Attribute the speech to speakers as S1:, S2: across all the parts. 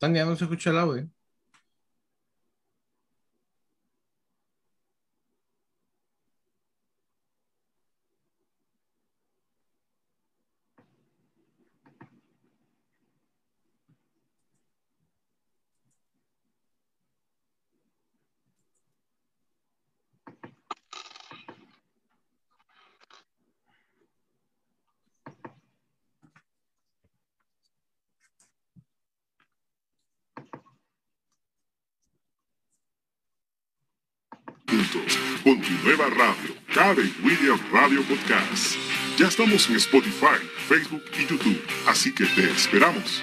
S1: Tania, no se escucha el audio.
S2: juntos con tu nueva radio, Cabe William Radio Podcast. Ya estamos en Spotify, Facebook y YouTube, así que te esperamos.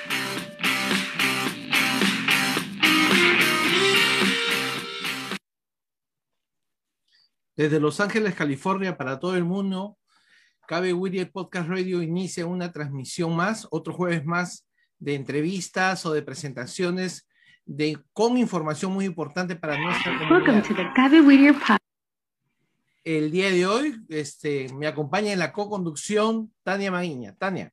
S1: Desde Los Ángeles, California, para todo el mundo, Cabe William Podcast Radio inicia una transmisión más, otro jueves más de entrevistas o de presentaciones de, con información muy importante para nuestra comunidad. El día de hoy este, me acompaña en la co-conducción Tania Maguiña. Tania.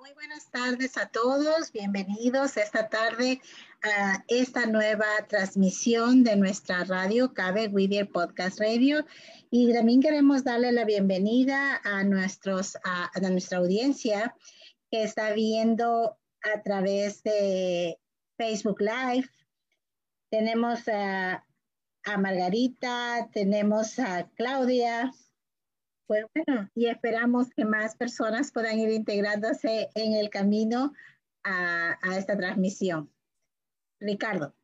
S3: Muy buenas tardes a todos, bienvenidos esta tarde a esta nueva transmisión de nuestra radio, Cabe Whittier Podcast Radio. Y también queremos darle la bienvenida a, nuestros, a, nuestra audiencia que está viendo a través de Facebook Live. Tenemos a, a Margarita, tenemos a Claudia, bueno, y esperamos que más personas puedan ir integrándose en el camino a, a esta transmisión. Ricardo.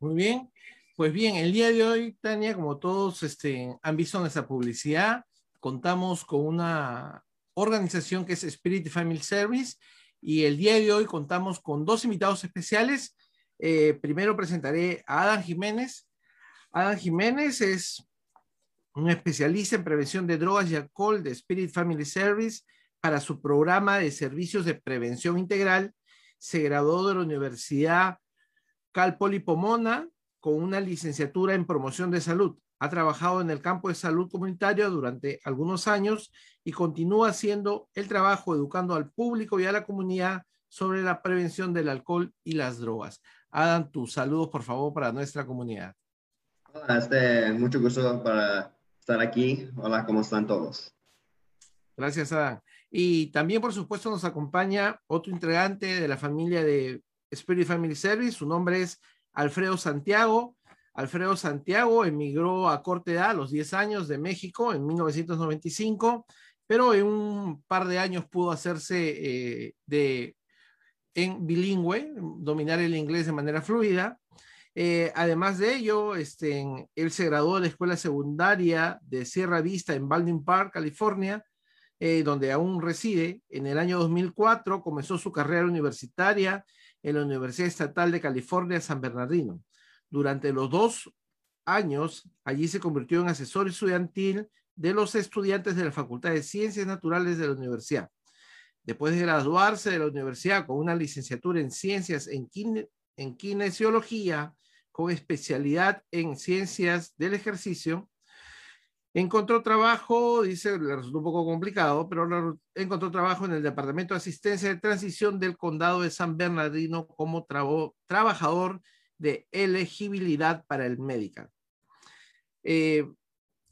S1: Muy bien. Pues bien, el día de hoy, Tania, como todos este, han visto en esta publicidad, contamos con una organización que es Spirit Family Service y el día de hoy contamos con dos invitados especiales. Eh, primero presentaré a Adam Jiménez. Adam Jiménez es un especialista en prevención de drogas y alcohol de Spirit Family Service para su programa de servicios de prevención integral. Se graduó de la Universidad Cal Pomona con una licenciatura en promoción de salud. Ha trabajado en el campo de salud comunitario durante algunos años y continúa haciendo el trabajo educando al público y a la comunidad sobre la prevención del alcohol y las drogas. Adam, tus saludos, por favor, para nuestra comunidad.
S4: Este, mucho gusto para estar aquí. Hola, ¿cómo están todos?
S1: Gracias, Adam. Y también, por supuesto, nos acompaña otro integrante de la familia de Spirit Family Service. Su nombre es Alfredo Santiago. Alfredo Santiago emigró a corta edad, a los 10 años, de México en 1995, pero en un par de años pudo hacerse eh, de, en bilingüe, dominar el inglés de manera fluida. Eh, además de ello, este, él se graduó de la escuela secundaria de Sierra Vista en Baldwin Park, California, eh, donde aún reside. En el año 2004 comenzó su carrera universitaria en la Universidad Estatal de California, San Bernardino. Durante los dos años, allí se convirtió en asesor estudiantil de los estudiantes de la Facultad de Ciencias Naturales de la universidad. Después de graduarse de la universidad con una licenciatura en ciencias en, en kinesiología, con especialidad en ciencias del ejercicio, Encontró trabajo, dice, le resultó un poco complicado, pero encontró trabajo en el Departamento de Asistencia de Transición del Condado de San Bernardino como trabajador de elegibilidad para el médica. Eh,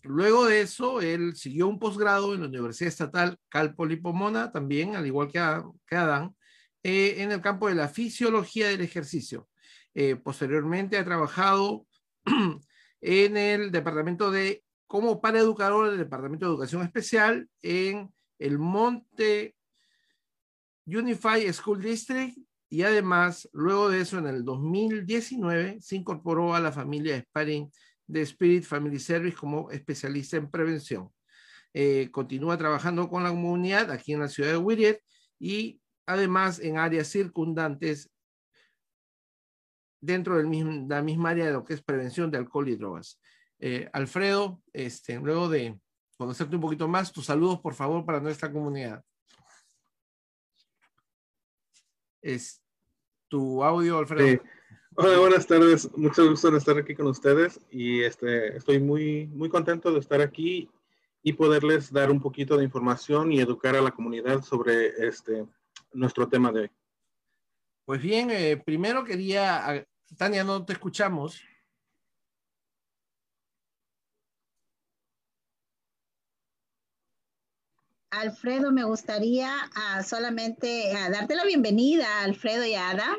S1: luego de eso, él siguió un posgrado en la Universidad Estatal Cal Pomona, también, al igual que, Adán, eh, en el campo de la fisiología del ejercicio. Eh, posteriormente ha trabajado en el Departamento de como para educador del Departamento de Educación Especial en el Monte Unified School District y además, luego de eso, en el 2019, se incorporó a la familia Sparring de Spirit Family Service como especialista en prevención. Eh, continúa trabajando con la comunidad aquí en la ciudad de Whittier y además en áreas circundantes dentro de la misma área de lo que es prevención de alcohol y drogas. Eh, Alfredo, este, luego de conocerte un poquito más, tus saludos, por favor, para nuestra comunidad. Es tu audio, Alfredo.
S5: Hola, buenas tardes. Mucho gusto en estar aquí con ustedes y este, estoy muy, muy contento de estar aquí y poderles dar un poquito de información y educar a la comunidad sobre este, nuestro tema de hoy.
S1: Pues bien, eh, primero quería, Tania, no te escuchamos.
S3: Alfredo, me gustaría ah, solamente ah, darte la bienvenida, Alfredo y Ada,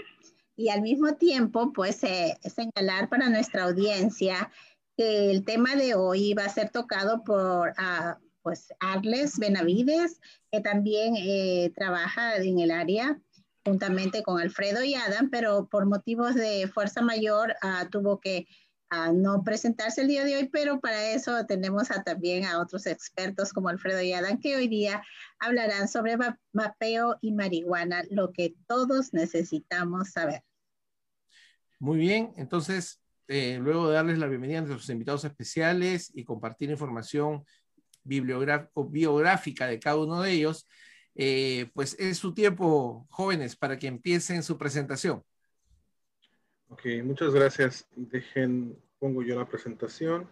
S3: y al mismo tiempo, pues, eh, señalar para nuestra audiencia que el tema de hoy va a ser tocado por, uh, pues, Arles Benavides, que también eh, trabaja en el área juntamente con Alfredo y Adam, pero por motivos de fuerza mayor tuvo que a no presentarse el día de hoy, pero para eso tenemos a, también a otros expertos como Alfredo y Adán que hoy día hablarán sobre mapeo y marihuana, lo que todos necesitamos saber.
S1: Muy bien, entonces, eh, luego de darles la bienvenida a nuestros invitados especiales y compartir información bibliográfica de cada uno de ellos, eh, pues es su tiempo, jóvenes, para que empiecen su presentación.
S5: Ok, muchas gracias. Dejen, pongo yo la presentación.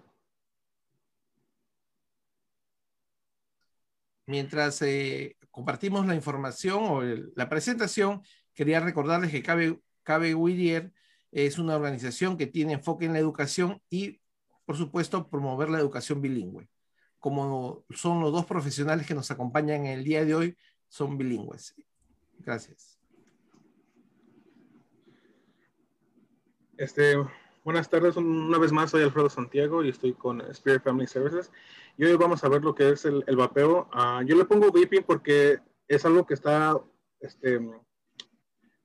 S1: Mientras eh, compartimos la información o la presentación, quería recordarles que Cabe, Cabe Whittier es una organización que tiene enfoque en la educación y, por supuesto, promover la educación bilingüe. Como son los dos profesionales que nos acompañan en el día de hoy, son bilingües. Gracias.
S5: Este, buenas tardes, una vez más soy Alfredo Santiago y estoy con Spirit Family Services. Y hoy vamos a ver lo que es el, vapeo. Ah, yo le pongo vaping porque es algo que está, este,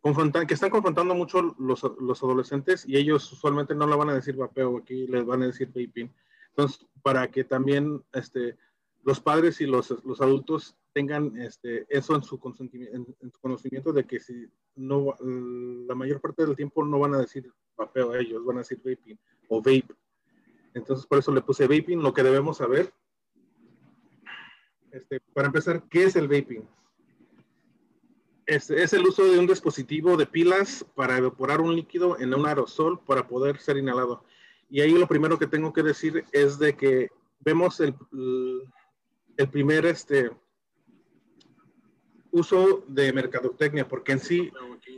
S5: que están confrontando mucho los, los, adolescentes y ellos usualmente no le van a decir vapeo, aquí les van a decir vaping. Entonces, para que también este, los padres y los, los adultos tengan este, eso en su, en, su conocimiento de que si no, la mayor parte del tiempo no van a decir vapeo ellos, van a decir vaping o vape. Entonces por eso le puse vaping, lo que debemos saber. Este, para empezar, ¿qué es el vaping? Es, es, el uso de un dispositivo de pilas para evaporar un líquido en un aerosol para poder ser inhalado. Y ahí lo primero que tengo que decir es de que vemos el, el primer este, uso de mercadotecnia, porque en sí,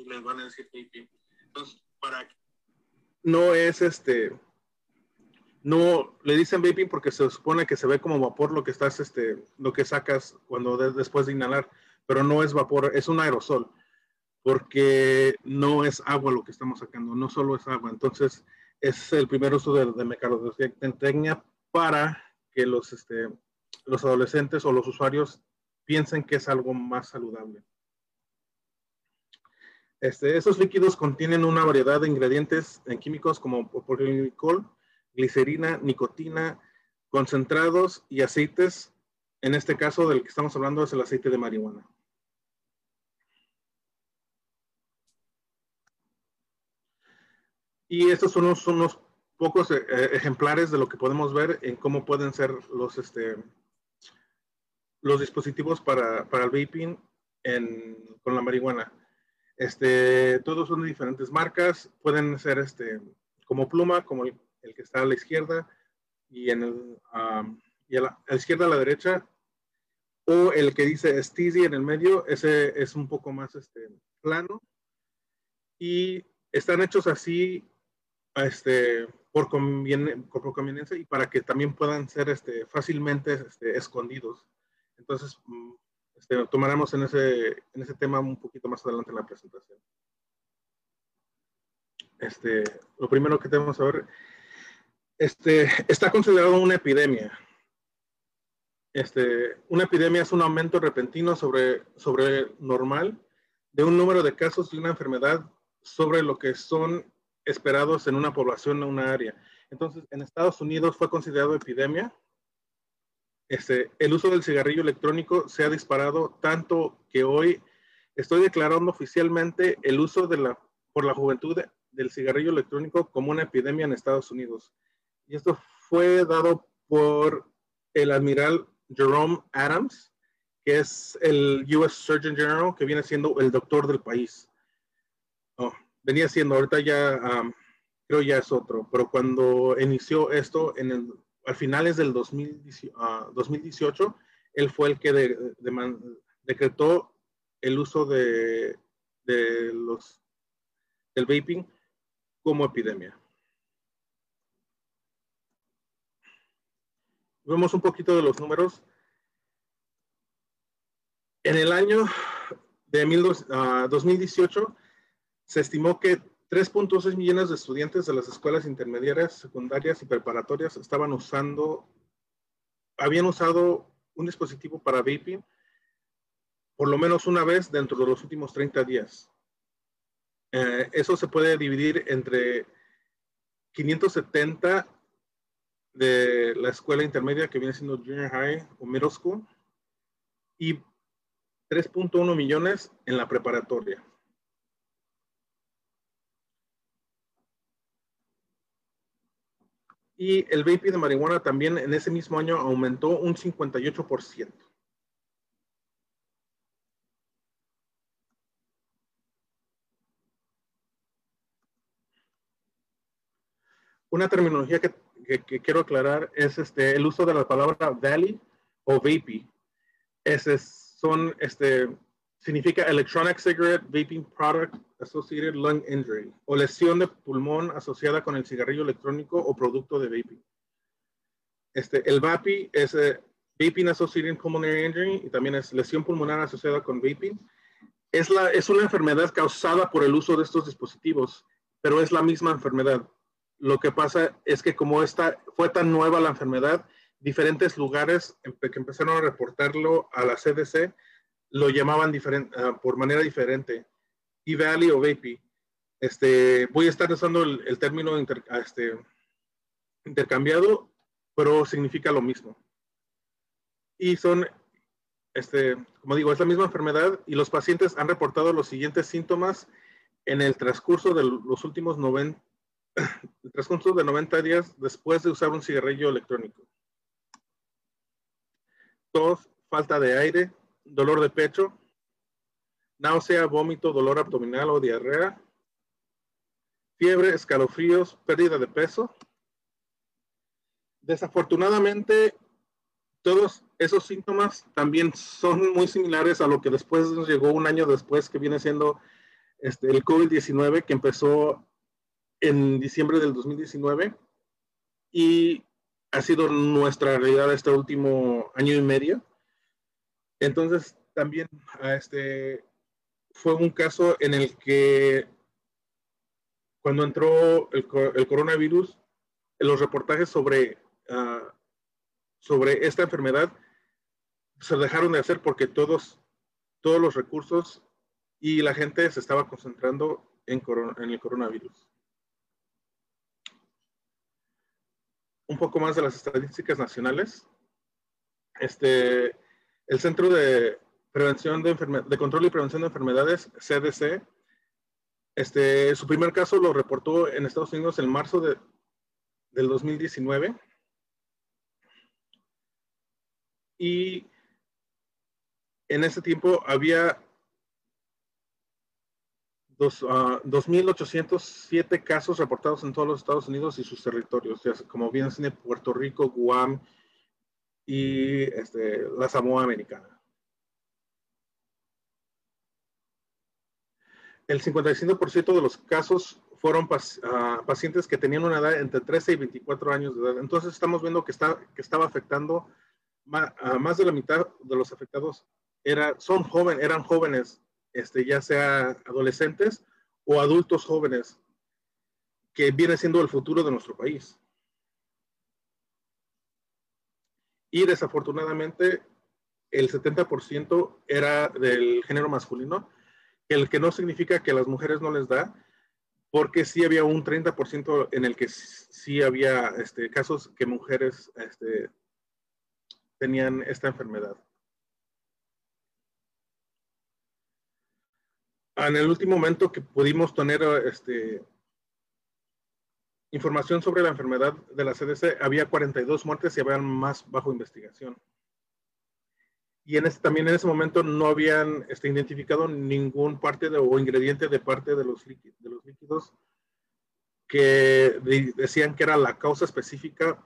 S5: les van a decir Entonces, para no es este, no le dicen vaping porque se supone que se ve como vapor lo que estás, este, lo que sacas cuando después de inhalar, pero no es vapor, es un aerosol, porque no es agua lo que estamos sacando, no solo es agua. Entonces, es el primer uso de, de mercadotecnia para que los, este, los adolescentes o los usuarios piensen que es algo más saludable. Esos líquidos contienen una variedad de ingredientes en químicos como poliglicol, glicerina, nicotina, concentrados y aceites. En este caso del que estamos hablando es el aceite de marihuana. Y estos son unos, pocos eh, ejemplares de lo que podemos ver en cómo pueden ser los, este, los dispositivos para, para el vaping con la marihuana. Este, todos son de diferentes marcas, pueden ser este, como pluma, como el, que está a la izquierda y, en el, y a, la, izquierda a la derecha, o el que dice Steezy en el medio, ese es un poco más este, plano. Y están hechos así este, por, por conveniencia y para que también puedan ser este, fácilmente este, escondidos. Entonces, mm, este, tomaremos en ese, en ese tema un poquito más adelante en la presentación. Este, lo primero que tenemos que ver, este, está considerado una epidemia. Este, una epidemia es un aumento repentino sobre, sobre normal de un número de casos de una enfermedad sobre lo que son esperados en una población o una área. Entonces, en Estados Unidos fue considerado epidemia este, el uso del cigarrillo electrónico se ha disparado tanto que hoy estoy declarando oficialmente el uso de la, por la juventud del cigarrillo electrónico como una epidemia en Estados Unidos. Y esto fue dado por el admiral Jerome Adams, que es el US Surgeon General, que viene siendo el doctor del país. Oh, venía siendo, ahorita ya um, creo ya es otro, pero cuando inició esto en el, a finales del 2018, ah, él fue el que decretó el uso de, de los del vaping como epidemia. Vemos un poquito de los números. En el año de 2018 ah, se estimó que 3.6 millones de estudiantes de las escuelas intermediarias, secundarias y preparatorias estaban usando, habían usado un dispositivo para vaping por lo menos una vez dentro de los últimos 30 días. Eh, eso se puede dividir entre 570 de la escuela intermedia que viene siendo junior high o middle school y 3.1 millones en la preparatoria. Y el vaping de marihuana también en ese mismo año aumentó un 58%. Una terminología que, quiero aclarar es este, el uso de la palabra valley o vaping. Ese son, este, significa Electronic Cigarette Vaping Product Associated Lung Injury o lesión de pulmón asociada con el cigarrillo electrónico o producto de vaping. Este, el VAPI es eh, Vaping Associated Pulmonary Injury y también es lesión pulmonar asociada con vaping. Es, la, es una enfermedad causada por el uso de estos dispositivos, pero es la misma enfermedad. Lo que pasa es que como esta fue tan nueva la enfermedad, diferentes lugares que empezaron a reportarlo a la CDC lo llamaban uh, por manera diferente. E-Valley o VAPI. Este, voy a estar usando el, término este, intercambiado, pero significa lo mismo. Y son, este, como digo, es la misma enfermedad y los pacientes han reportado los siguientes síntomas en el transcurso de los últimos 90 el transcurso de 90 días después de usar un cigarrillo electrónico. Tos, falta de aire, dolor de pecho, náusea, vómito, dolor abdominal o diarrea, fiebre, escalofríos, pérdida de peso. Desafortunadamente, todos esos síntomas también son muy similares a lo que después nos llegó un año después, que viene siendo este, el COVID-19, que empezó en diciembre del 2019 y ha sido nuestra realidad este último año y medio. Entonces, también este, fue un caso en el que cuando entró el, coronavirus, los reportajes sobre, ah, sobre esta enfermedad se dejaron de hacer porque todos, todos los recursos y la gente se estaba concentrando en, en el coronavirus. un poco más de las estadísticas nacionales. Este, el Centro de Prevención de, de Control y Prevención de Enfermedades, CDC, este, su primer caso lo reportó en Estados Unidos en marzo de, del 2019. Y en ese tiempo había 2.807 ah, casos reportados en todos los Estados Unidos y sus territorios, como bien Puerto Rico, Guam y este, la Samoa Americana. El 55% de los casos fueron ah, pacientes que tenían una edad entre 13 y 24 años de edad. Entonces estamos viendo que, está, que estaba afectando a más de la mitad de los afectados era, son jóvenes, eran jóvenes este, ya sea adolescentes o adultos jóvenes, que viene siendo el futuro de nuestro país. Y desafortunadamente, el 70% era del género masculino, el que no significa que a las mujeres no les da, porque sí había un 30% en el que sí había este, casos que mujeres este, tenían esta enfermedad. en el último momento que pudimos tener este, información sobre la enfermedad de la CDC, había 42 muertes y había más bajo investigación. Y en también en ese momento no habían este, identificado ningún parte de, o ingrediente de parte de los, líquidos, de los líquidos que decían que era la causa específica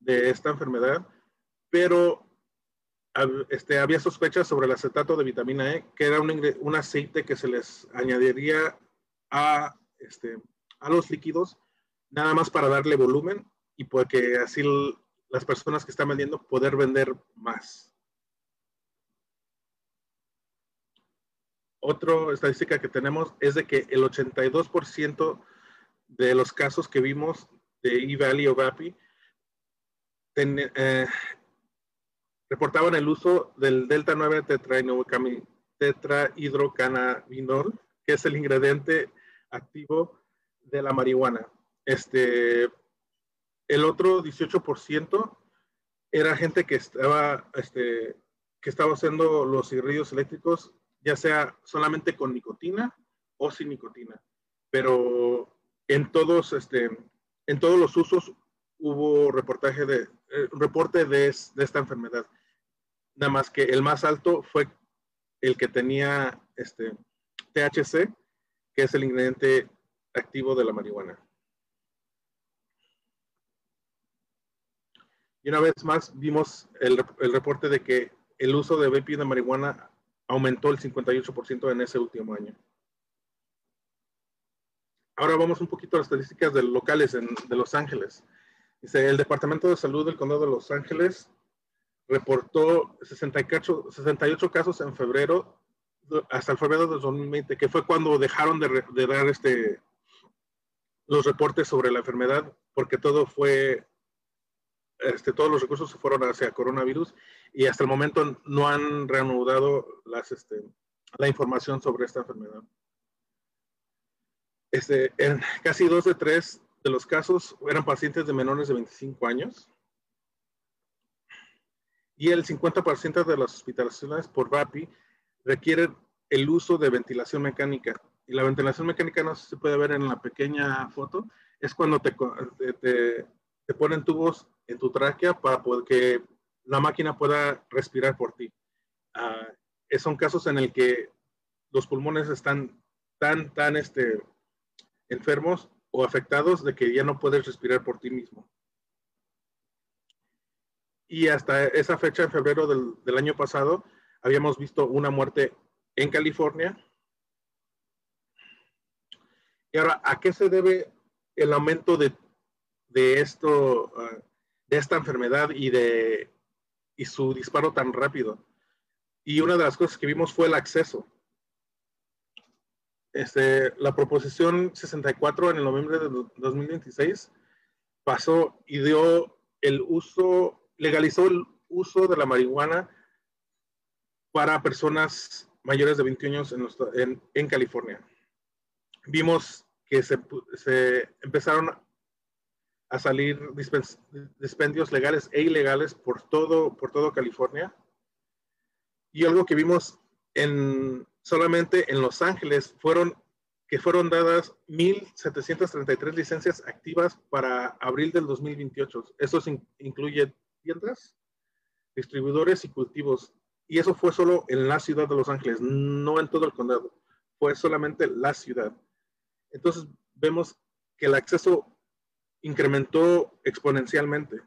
S5: de esta enfermedad, pero este, había sospechas sobre el acetato de vitamina E, que era un, un aceite que se les añadiría a, este, a los líquidos, nada más para darle volumen y porque así las personas que están vendiendo poder vender más. Otra estadística que tenemos es de que el 82% de los casos que vimos de E-Valley o VAPI eh, reportaban el uso del delta 9 tetrahidrocannabinol, que es el ingrediente activo de la marihuana. Este, el otro 18% era gente que estaba, este, que estaba haciendo los cigarrillos eléctricos, ya sea solamente con nicotina o sin nicotina. Pero en todos, este, en todos los usos hubo reportaje de, eh, reporte de, de, esta enfermedad. Nada más que el más alto fue el que tenía este, THC, que es el ingrediente activo de la marihuana. Y una vez más vimos el, el reporte de que el uso de vaping de marihuana aumentó el 58% en ese último año. Ahora vamos un poquito a las estadísticas de locales en, de Los Ángeles. Dice, el Departamento de Salud del Condado de Los Ángeles reportó 68, 68 casos en febrero, hasta el febrero de 2020, que fue cuando dejaron de, de dar este, los reportes sobre la enfermedad, porque todo fue, este, todos los recursos se fueron hacia coronavirus y hasta el momento no han reanudado las, este, la información sobre esta enfermedad. Este, en casi dos de tres de los casos eran pacientes de menores de 25 años. Y el 50% de las hospitalizaciones por VAPI requieren el uso de ventilación mecánica. Y la ventilación mecánica, no sé si se puede ver en la pequeña foto, es cuando te, te, te ponen tubos en tu tráquea para que la máquina pueda respirar por ti. Uh, son casos en el que los pulmones están tan, tan, este, enfermos o afectados de que ya no puedes respirar por ti mismo. Y hasta esa fecha, en febrero del, año pasado, habíamos visto una muerte en California. Y ahora, ¿a qué se debe el aumento de, esto, ah, de esta enfermedad y de y su disparo tan rápido? Y una de las cosas que vimos fue el acceso. Este, la proposición 64 en el noviembre de 2026 pasó y dio el uso, legalizó el uso de la marihuana para personas mayores de 21 años en, en, California. Vimos que se, se empezaron a salir dispendios legales e ilegales por todo, por todo California. Y algo que vimos en, solamente en Los Ángeles fueron que fueron dadas 1.733 licencias activas para abril del 2028. Eso incluye tiendas, distribuidores y cultivos. Y eso fue solo en la ciudad de Los Ángeles, no en todo el condado. Fue solamente la ciudad. Entonces vemos que el acceso incrementó exponencialmente.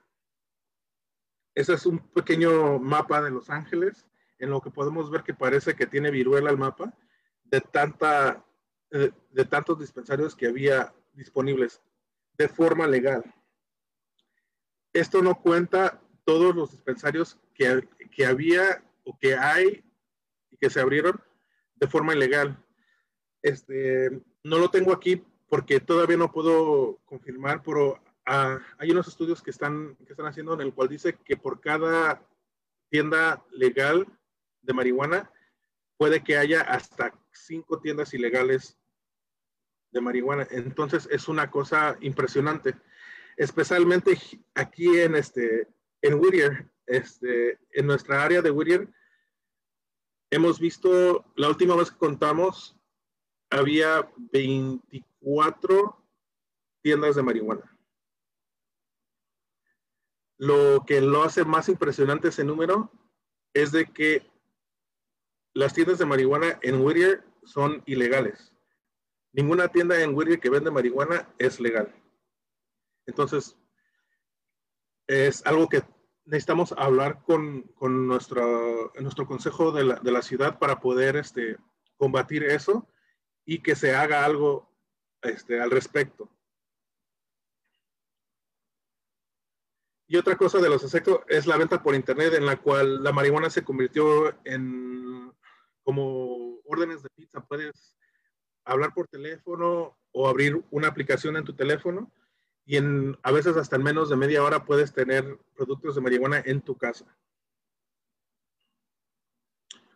S5: Ese es un pequeño mapa de Los Ángeles en lo que podemos ver que parece que tiene viruela el mapa de, tanta, de, tantos dispensarios que había disponibles de forma legal. Esto no cuenta todos los dispensarios que, que había o que hay y que se abrieron de forma ilegal. Este, no lo tengo aquí porque todavía no puedo confirmar, pero ah, hay unos estudios que están, que están haciendo en el cual dice que por cada tienda legal de marihuana, puede que haya hasta cinco tiendas ilegales de marihuana. Entonces es una cosa impresionante, especialmente aquí en este en Whittier, este, en nuestra área de Whittier, hemos visto, la última vez que contamos, había 24 tiendas de marihuana. Lo que lo hace más impresionante ese número es de que las tiendas de marihuana en Whittier son ilegales. Ninguna tienda en Whittier que vende marihuana es legal. Entonces, es algo que necesitamos hablar con, nuestro, nuestro consejo de la, ciudad para poder este, combatir eso y que se haga algo este, al respecto. Y otra cosa de los efectos es la venta por internet en la cual la marihuana se convirtió en como órdenes de pizza. Puedes hablar por teléfono o abrir una aplicación en tu teléfono y en, a veces hasta en menos de media hora puedes tener productos de marihuana en tu casa.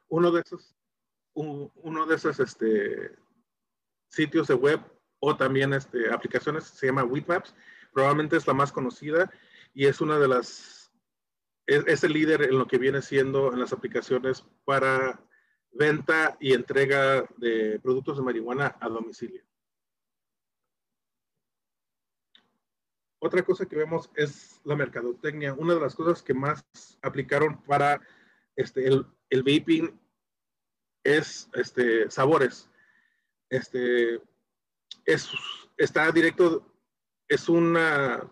S5: Uno de esos, uno de esos este, sitios de web o también este, aplicaciones se llama Weedmaps. Probablemente es la más conocida y es una de las, es, el líder en lo que viene siendo en las aplicaciones para venta y entrega de productos de marihuana a domicilio. Otra cosa que vemos es la mercadotecnia. Una de las cosas que más aplicaron para este, el, el vaping es este, sabores. Este, es, está directo, es una,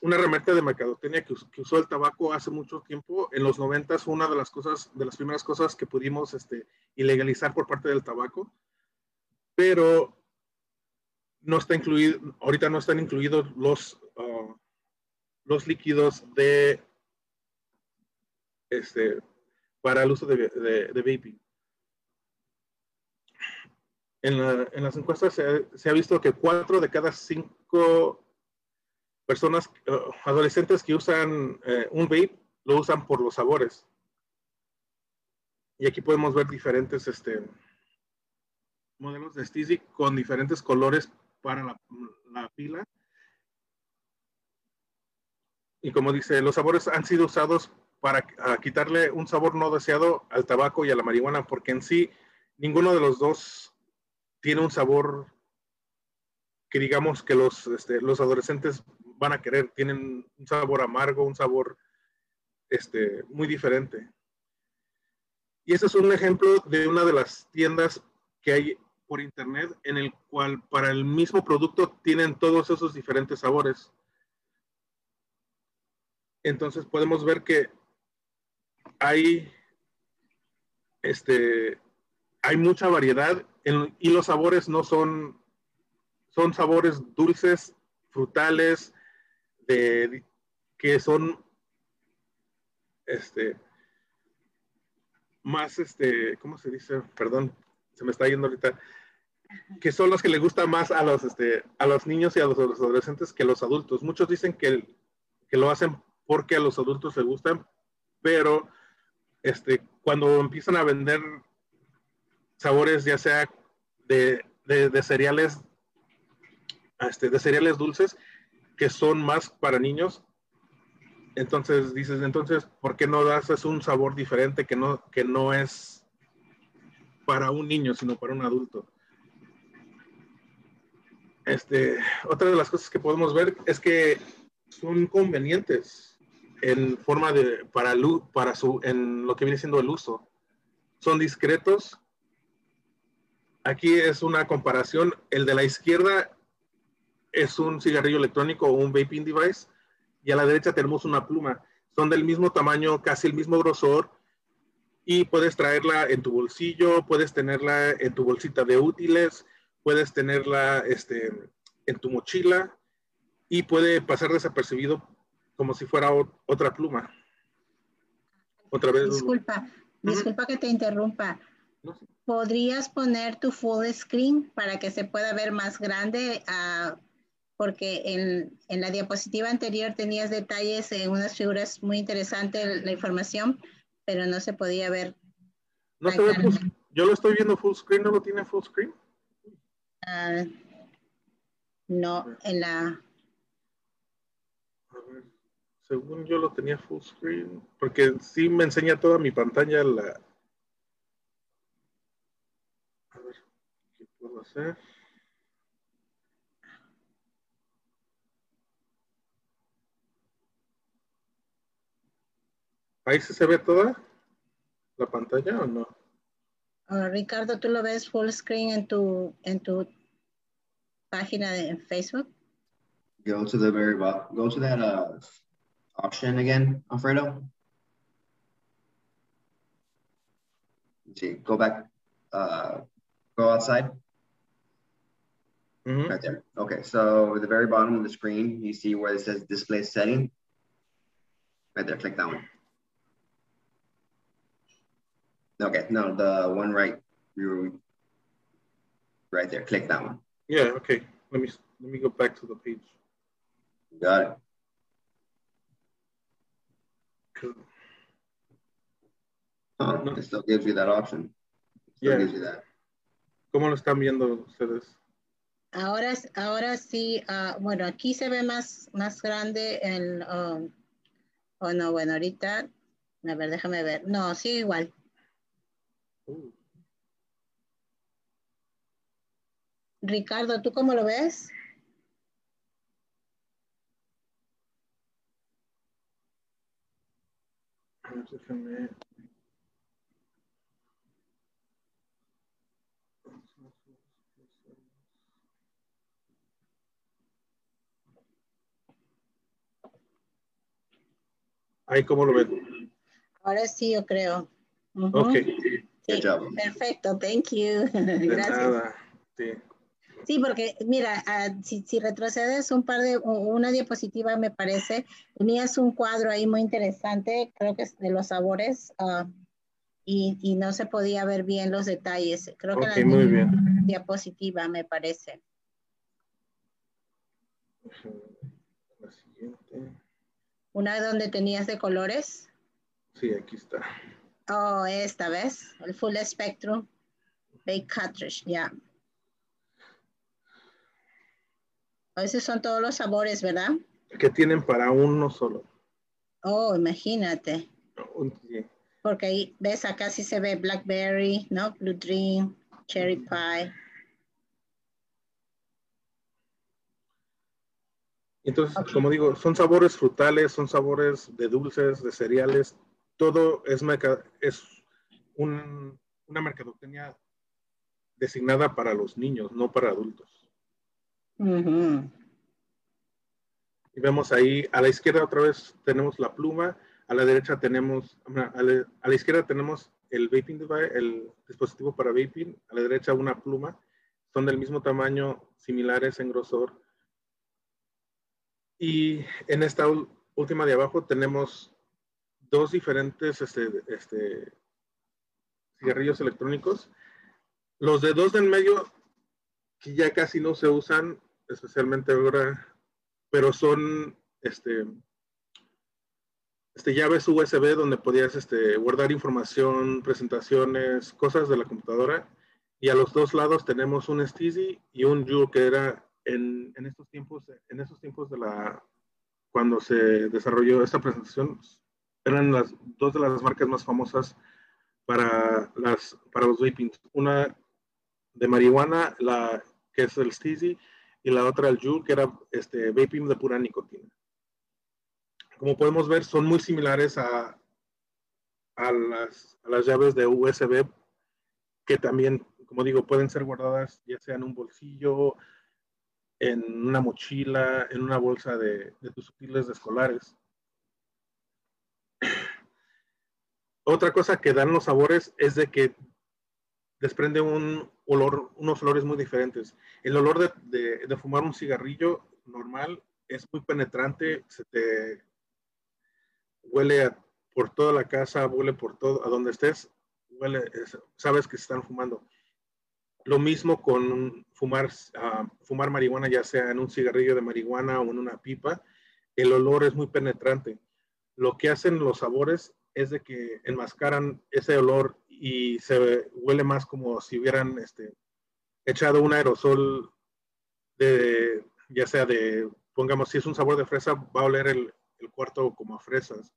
S5: una herramienta de mercadotecnia que, que, usó el tabaco hace mucho tiempo. En los 90 fue una de las cosas, de las primeras cosas que pudimos este, ilegalizar por parte del tabaco. Pero no está incluido, ahorita no están incluidos los, uh, los líquidos de este para el uso de, de, vaping. En, en, las encuestas se, ha visto que cuatro de cada cinco personas, uh, adolescentes que usan eh, un vape, lo usan por los sabores. Y aquí podemos ver diferentes este, modelos de Stizik con diferentes colores para la, pila. Y como dice, los sabores han sido usados para quitarle un sabor no deseado al tabaco y a la marihuana, porque en sí ninguno de los dos tiene un sabor que digamos que los, este, los adolescentes van a querer. Tienen un sabor amargo, un sabor este, muy diferente. Y ese es un ejemplo de una de las tiendas que hay por internet en el cual para el mismo producto tienen todos esos diferentes sabores. Entonces podemos ver que hay, este, hay mucha variedad y los sabores no son, son sabores dulces, frutales, de, que son este, más, este, ¿cómo se dice? Perdón, se me está yendo ahorita que son los que le gustan más a los, este, a los niños y a los, adolescentes que los adultos. Muchos dicen que, que lo hacen porque a los adultos les gustan, pero este, cuando empiezan a vender sabores, ya sea de, de, cereales, este, de cereales dulces, que son más para niños, entonces dices, entonces, ¿por qué no das un sabor diferente que no, que no es para un niño, sino para un adulto? Este, otra de las cosas que podemos ver es que son convenientes en forma de, para, para su, en lo que viene siendo el uso. Son discretos. Aquí es una comparación. El de la izquierda es un cigarrillo electrónico o un vaping device y a la derecha tenemos una pluma. Son del mismo tamaño, casi el mismo grosor y puedes traerla en tu bolsillo, puedes tenerla en tu bolsita de útiles, puedes tenerla este, en tu mochila y puede pasar desapercibido como si fuera otra pluma.
S3: Otra vez. Disculpa, disculpa que te interrumpa. ¿Podrías poner tu full screen para que se pueda ver más grande? Uh, porque en, en, la diapositiva anterior tenías detalles en unas figuras muy interesantes, la información, pero no se podía ver.
S5: No se ve yo lo estoy viendo full screen, ¿no lo tiene full screen?
S3: Uh, no, en la...
S5: A ver, según yo lo tenía full screen, porque sí me enseña toda mi pantalla la... ¿Ahí se ve toda la pantalla o no?
S3: Ah, Ricardo, ¿tú lo ves full screen en tu, en tu página de Facebook?
S4: Go to the very bottom. Go to that uh, option again, Alfredo. See, go back. Uh, go outside.
S5: Ujú.
S4: Right there. Okay, so at the very bottom of the screen, you see where it says display setting. Right there, click that one. Okay, no, the one right, you right there, click that one.
S5: Yeah, okay. Let me let me go back to the page.
S4: Got it. Huh,
S5: No.
S4: it still gives you that option. Still
S5: Yeah.
S4: gives you that.
S5: ¿Cómo lo están viendo ustedes?
S3: Ahora, ahora sí, ah, bueno, aquí se ve más, más grande el, um, o no, bueno, ahorita, a ver, déjame ver. No, sí, igual.
S5: Uh,
S3: Ricardo, ¿tú cómo lo ves?
S5: déjame- Ahí, ¿cómo lo ven?
S3: Ahora sí, yo creo. Ujú.
S5: Ok,
S3: Sí, perfecto, thank you.
S5: de
S3: Gracias.
S5: nada. Sí.
S3: Sí, porque mira, ah, si, si retrocedes un par de, una diapositiva me parece, tenías un cuadro ahí muy interesante, creo que es de los sabores, ah, y, y no se podía ver bien los detalles. Creo que la
S5: muy bien.
S3: diapositiva me parece.
S5: La siguiente.
S3: Una donde tenías de colores.
S5: Sí, aquí está.
S3: Oh, esta vez, el full spectrum, bake cartridge, ya. Esos son todos los sabores, ¿verdad?
S5: Que tienen para uno solo.
S3: Oh, imagínate.
S5: Sí.
S3: Porque ahí, ves, acá sí se ve blackberry, ¿no? Blue dream, cherry pie.
S5: Entonces, como digo, son sabores frutales, son sabores de dulces, de cereales. Todo es, merca- es un- una mercadotecnia designada para los niños, no para adultos. Y vemos ahí, a la izquierda otra vez tenemos la pluma, a la derecha tenemos, a la, a la izquierda tenemos el vaping device, el dispositivo para vaping, a la derecha una pluma, son del mismo tamaño, similares en grosor. Y en esta última de abajo tenemos dos diferentes este, este, cigarrillos electrónicos. Los de dos del medio, que ya casi no se usan, especialmente ahora pero son este, este, llaves USB donde podías este, guardar información, presentaciones, cosas de la computadora. Y a los dos lados tenemos un Steezy y un Juul que era en, en estos tiempos, en esos tiempos de la, cuando se desarrolló esta presentación, eran las dos de las marcas más famosas para, las, para los vapings. Una de marihuana, la que es el Steezy, y la otra el Juul, que era este, vaping de pura nicotina. Como podemos ver, son muy similares a, a, las, a las llaves de USB, que también, como digo, pueden ser guardadas ya sea en un bolsillo, en una mochila, en una bolsa de, tus útiles escolares. Otra cosa que dan los sabores es de que desprende un olor, unos olores muy diferentes. El olor de, fumar un cigarrillo normal es muy penetrante, se te huele a, por toda la casa, huele por todo, a donde estés, huele, es, sabes que se están fumando. Lo mismo con fumar, uh, fumar marihuana, ya sea en un cigarrillo de marihuana o en una pipa, el olor es muy penetrante. Lo que hacen los sabores es de que enmascaran ese olor y se huele más como si hubieran este, echado un aerosol de, ya sea de, pongamos, si es un sabor de fresa, va a oler el cuarto como a fresas.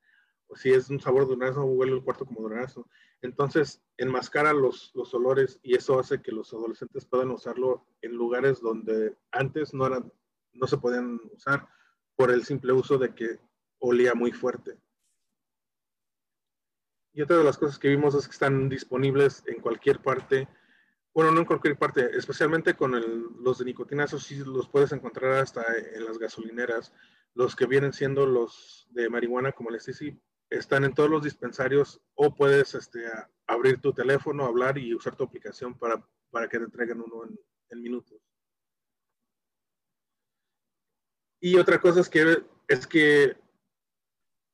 S5: Si es un sabor durazno, huele el cuarto como durazno. Entonces, enmascara los, los olores y eso hace que los adolescentes puedan usarlo en lugares donde antes no, eran, no se podían usar por el simple uso de que olía muy fuerte. Y otra de las cosas que vimos es que están disponibles en cualquier parte. Bueno, no en cualquier parte, especialmente con los de nicotina, esos sí los puedes encontrar hasta en las gasolineras. Los que vienen siendo los de marihuana, como les decía, están en todos los dispensarios o puedes este, abrir tu teléfono, hablar y usar tu aplicación para, para que te entreguen uno en, minutos. Y otra cosa es que, es que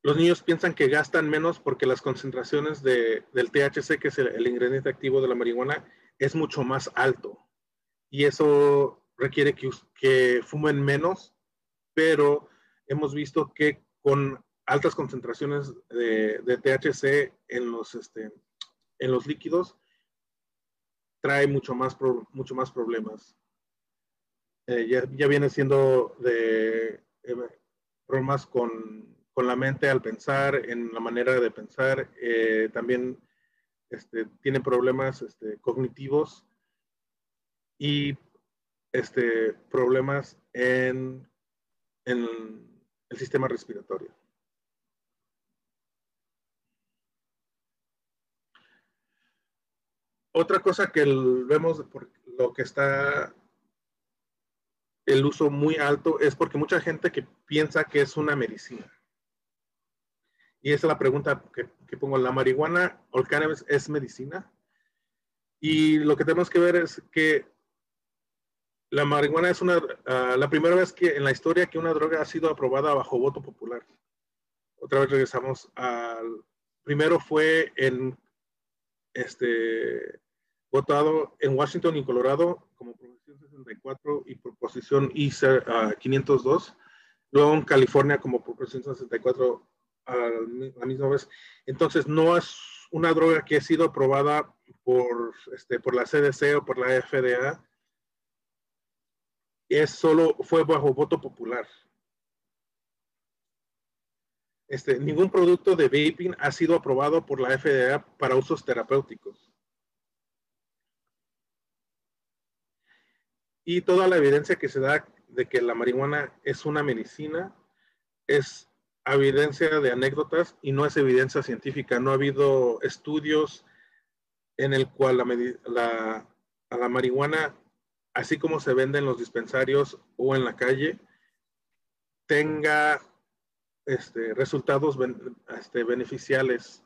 S5: los niños piensan que gastan menos porque las concentraciones de, del THC, que es el, ingrediente activo de la marihuana, es mucho más alto. Y eso requiere que, que fumen menos, pero hemos visto que con altas concentraciones de, THC en los, este, en los líquidos trae mucho más, mucho más problemas. Eh, ya, ya, viene siendo de eh, problemas con, con, la mente al pensar, en la manera de pensar. Eh, también este, tiene problemas este, cognitivos y este, problemas en, en el sistema respiratorio. Otra cosa que vemos por lo que está el uso muy alto es porque mucha gente que piensa que es una medicina. Y esa es la pregunta que, pongo. ¿La marihuana o el cannabis es medicina? Y lo que tenemos que ver es que la marihuana es una, ah, la primera vez que en la historia que una droga ha sido aprobada bajo voto popular. Otra vez regresamos al, primero fue en este, votado en Washington y Colorado como Proposición 64 y Proposición ICE 502, luego en California como Proposición 64 a la misma vez. Entonces, no es una droga que ha sido aprobada por, este, por la CDC o por la FDA, es solo, fue bajo voto popular. Este, ningún producto de vaping ha sido aprobado por la FDA para usos terapéuticos. Y toda la evidencia que se da de que la marihuana es una medicina es evidencia de anécdotas y no es evidencia científica. No ha habido estudios en el cual la, la marihuana, así como se vende en los dispensarios o en la calle, tenga este, resultados este, beneficiales.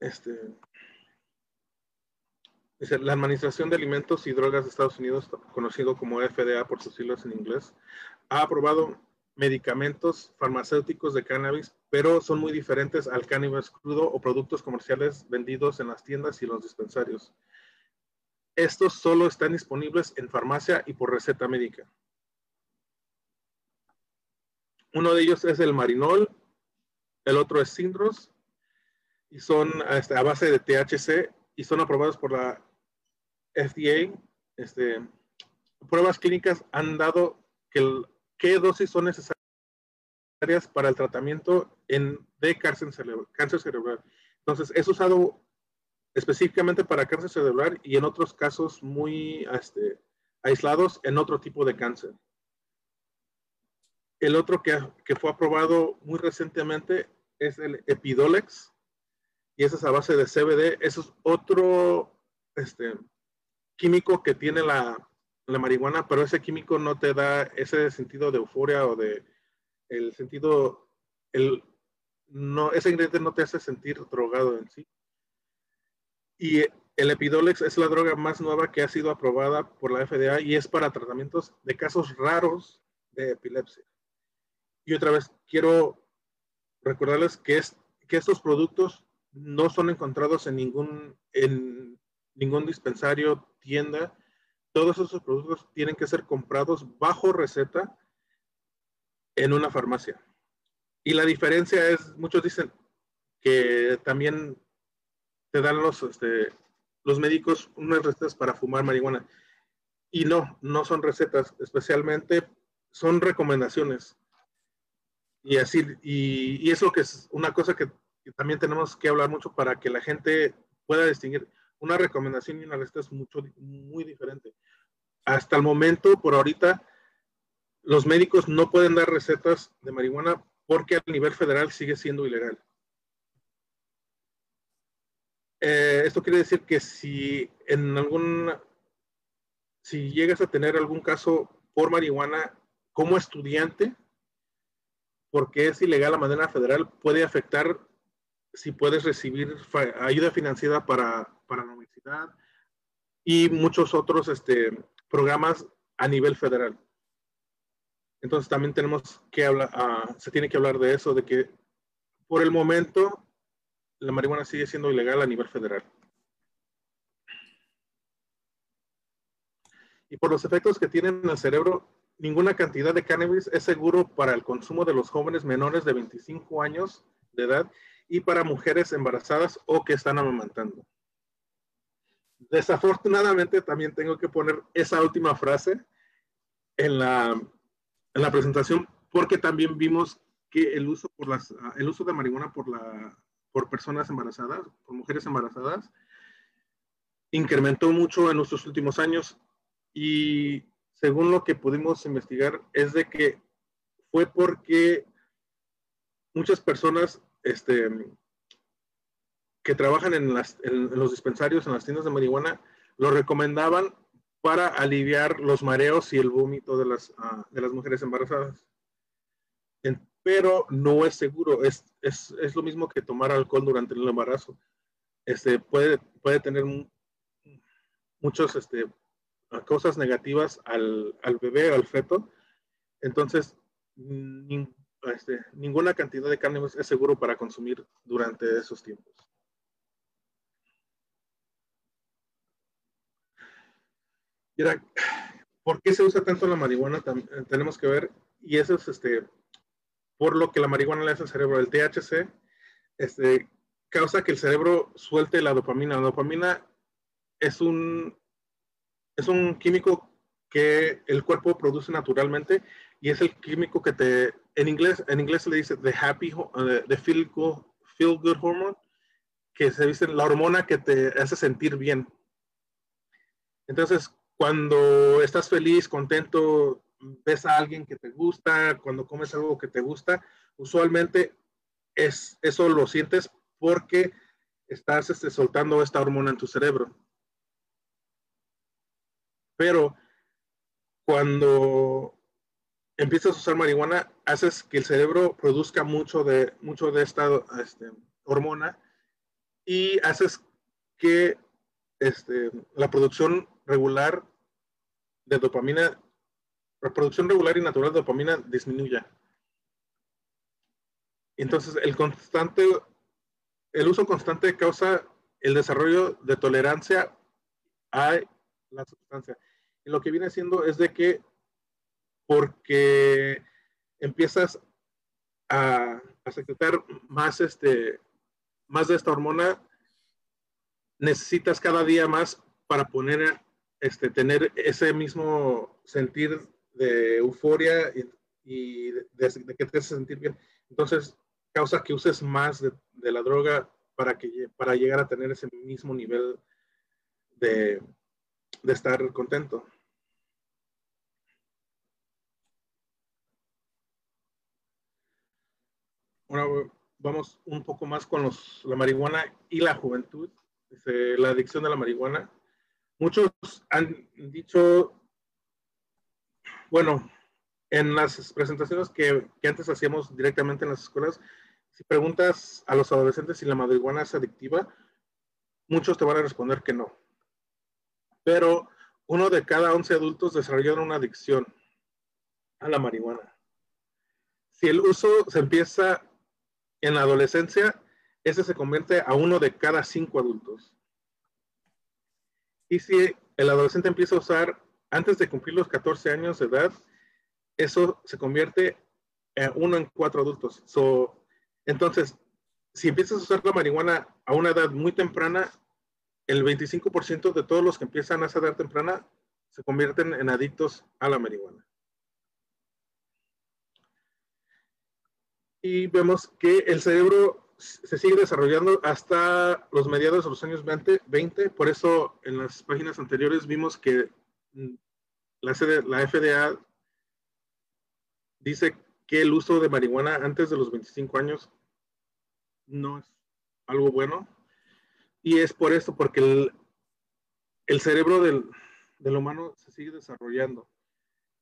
S5: Este, la Administración de Alimentos y Drogas de Estados Unidos, conocido como FDA por sus siglas en inglés, ha aprobado medicamentos farmacéuticos de cannabis, pero son muy diferentes al cannabis crudo o productos comerciales vendidos en las tiendas y los dispensarios. Estos solo están disponibles en farmacia y por receta médica. Uno de ellos es el marinol, el otro es Sindros, y son este, a base de THC y son aprobados por la FDA. Este, pruebas clínicas han dado que qué dosis son necesarias para el tratamiento en, de cáncer cerebral. Entonces, es usado específicamente para cáncer cerebral y en otros casos muy este, aislados en otro tipo de cáncer. El otro que, fue aprobado muy recientemente es el Epidolex, y esa es a base de CBD. Eso es otro este, químico que tiene la, la, marihuana, pero ese químico no te da ese sentido de euforia o de el sentido, el, no, ese ingrediente no te hace sentir drogado en sí. Y el Epidolex es la droga más nueva que ha sido aprobada por la FDA y es para tratamientos de casos raros de epilepsia. Y otra vez, quiero recordarles que, es, que estos productos no son encontrados en ningún, en ningún dispensario, tienda. Todos esos productos tienen que ser comprados bajo receta en una farmacia. Y la diferencia es, muchos dicen que también te dan los, este, los médicos unas recetas para fumar marihuana. Y no, no son recetas, especialmente son recomendaciones. Y así, y, eso que es una cosa que, también tenemos que hablar mucho para que la gente pueda distinguir. Una recomendación y una receta es mucho, muy diferente. Hasta el momento, por ahorita, los médicos no pueden dar recetas de marihuana porque a nivel federal sigue siendo ilegal. Eh, esto quiere decir que si en algún, si llegas a tener algún caso por marihuana como estudiante, porque es ilegal a manera federal, puede afectar si puedes recibir ayuda financiera para, para la universidad y muchos otros este, programas a nivel federal. Entonces también tenemos que hablar, uh, se tiene que hablar de eso, de que por el momento la marihuana sigue siendo ilegal a nivel federal. Y por los efectos que tiene en el cerebro, ninguna cantidad de cannabis es seguro para el consumo de los jóvenes menores de 25 años de edad y para mujeres embarazadas o que están amamantando. Desafortunadamente también tengo que poner esa última frase en la, en la presentación porque también vimos que el uso, por las, el uso de marihuana por, la, por personas embarazadas, por mujeres embarazadas, incrementó mucho en nuestros últimos años y según lo que pudimos investigar es de que fue porque muchas personas este, que trabajan en, los dispensarios, en las tiendas de marihuana, lo recomendaban para aliviar los mareos y el vómito de las, ah, de las mujeres embarazadas. pero no es seguro, es, lo mismo que tomar alcohol durante el embarazo. Este, puede, puede tener muchas este, cosas negativas al, al bebé o al feto. Entonces, este, ninguna cantidad de carne es seguro para consumir durante esos tiempos. Y ¿por qué se usa tanto la marihuana? tenemos que ver, y eso es este, por lo que la marihuana le hace al cerebro. El THC este, causa que el cerebro suelte la dopamina. La dopamina es un, es un químico que el cuerpo produce naturalmente y es el químico que te, en inglés, en inglés se le dice the happy, the feel good, feel good hormone, que se dice la hormona que te hace sentir bien. Entonces, cuando estás feliz, contento, ves a alguien que te gusta, cuando comes algo que te gusta, usualmente es, eso lo sientes porque estás este, soltando esta hormona en tu cerebro. Pero cuando empiezas a usar marihuana, haces que el cerebro produzca mucho de, mucho de esta este, hormona y haces que este, la producción regular de dopamina, la producción regular y natural de dopamina disminuya. Entonces, el constante, el uso constante causa el desarrollo de tolerancia a la sustancia. Y lo que viene siendo es de que porque empiezas a, secretar más, este, más de esta hormona, necesitas cada día más para poner, este, tener ese mismo sentir de euforia y, de, que te hace sentir bien. Entonces, causa que uses más de, la droga para, que, para llegar a tener ese mismo nivel de, de estar contento. Ahora vamos un poco más con los, la marihuana y la juventud, la adicción de la marihuana. Muchos han dicho, bueno, en las presentaciones que, que, antes hacíamos directamente en las escuelas, si preguntas a los adolescentes si la marihuana es adictiva, muchos te van a responder que no. Pero uno de cada 11 adultos desarrollaron una adicción a la marihuana. Si el uso se empieza en la adolescencia, ese se convierte a uno de cada cinco adultos. Y si el adolescente empieza a usar antes de cumplir los 14 años de edad, eso se convierte en uno en cuatro adultos. entonces, si empiezas a usar la marihuana a una edad muy temprana, el 25% de todos los que empiezan a esa edad temprana se convierten en adictos a la marihuana. y vemos que el cerebro se sigue desarrollando hasta los mediados de los años 20, por eso en las páginas anteriores vimos que mm, la, la FDA dice que el uso de marihuana antes de los 25 años no es algo bueno. Y es por esto, porque el, el cerebro del, del humano se sigue desarrollando.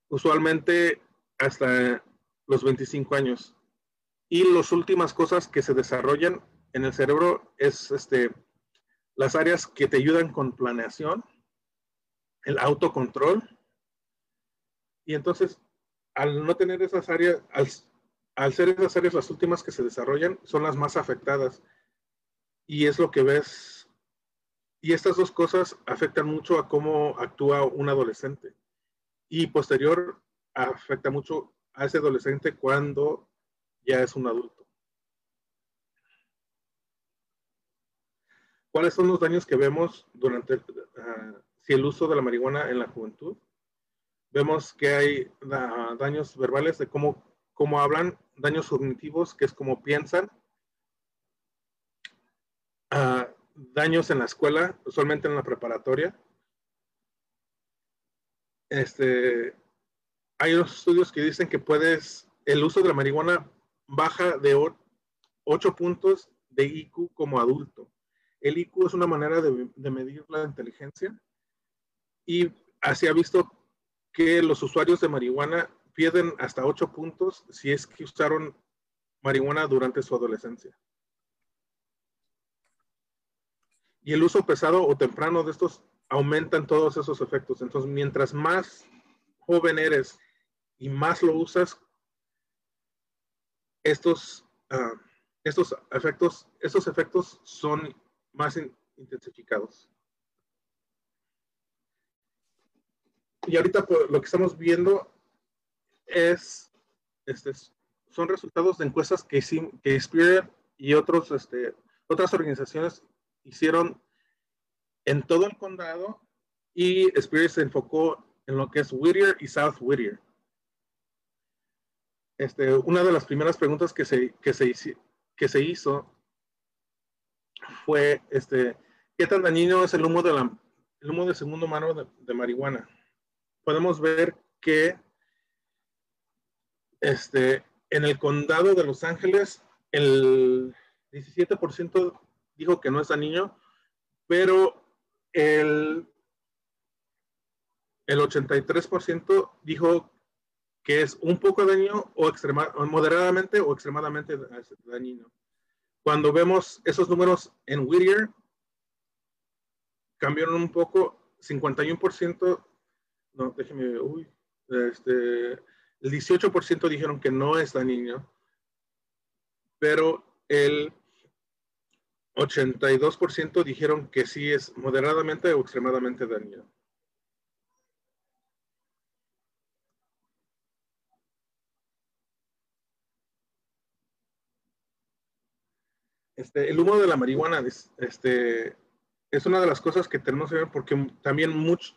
S5: Usualmente hasta los 25 años. Y las últimas cosas que se desarrollan en el cerebro es este, las áreas que te ayudan con planeación, el autocontrol. Y entonces, al no tener esas áreas, al, al ser esas áreas las últimas que se desarrollan, son las más afectadas. Y es lo que ves. Y estas dos cosas afectan mucho a cómo actúa un adolescente. Y posterior, afecta mucho a ese adolescente cuando ya es un adulto. ¿Cuáles son los daños que vemos durante uh, si el uso de la marihuana en la juventud? Vemos que hay uh, daños verbales de cómo, cómo hablan, daños cognitivos, que es cómo piensan, uh, daños en la escuela, usualmente en la preparatoria. Este, hay unos estudios que dicen que puedes, el uso de la marihuana baja de 8 puntos de IQ como adulto. El IQ es una manera de, de medir la inteligencia y así ha visto que los usuarios de marihuana pierden hasta 8 puntos si es que usaron marihuana durante su adolescencia. Y el uso pesado o temprano de estos aumentan todos esos efectos. Entonces, mientras más joven eres y más lo usas, estos, uh, estos efectos, estos efectos son más in, intensificados. Y ahorita lo que estamos viendo es, este, son resultados de encuestas que, que Spirit y otros, este, otras organizaciones hicieron en todo el condado y Spirit se enfocó en lo que es Whittier y South Whittier. Este, una de las primeras preguntas que se, que se, hizo fue, este, ¿qué tan dañino es el humo de, la, humo de segundo mano de, de marihuana? Podemos ver que este, en el condado de Los Ángeles, el 17% dijo que no es dañino, pero el, el 83% dijo que es un poco dañino o, extrema, moderadamente o extremadamente dañino. Cuando vemos esos números en Whittier, cambiaron un poco, 51%, no, déjeme, uy, este, el 18% dijeron que no es dañino, pero el 82% dijeron que sí es moderadamente o extremadamente dañino. Este, el humo de la marihuana este, es una de las cosas que tenemos que ver porque también mucho,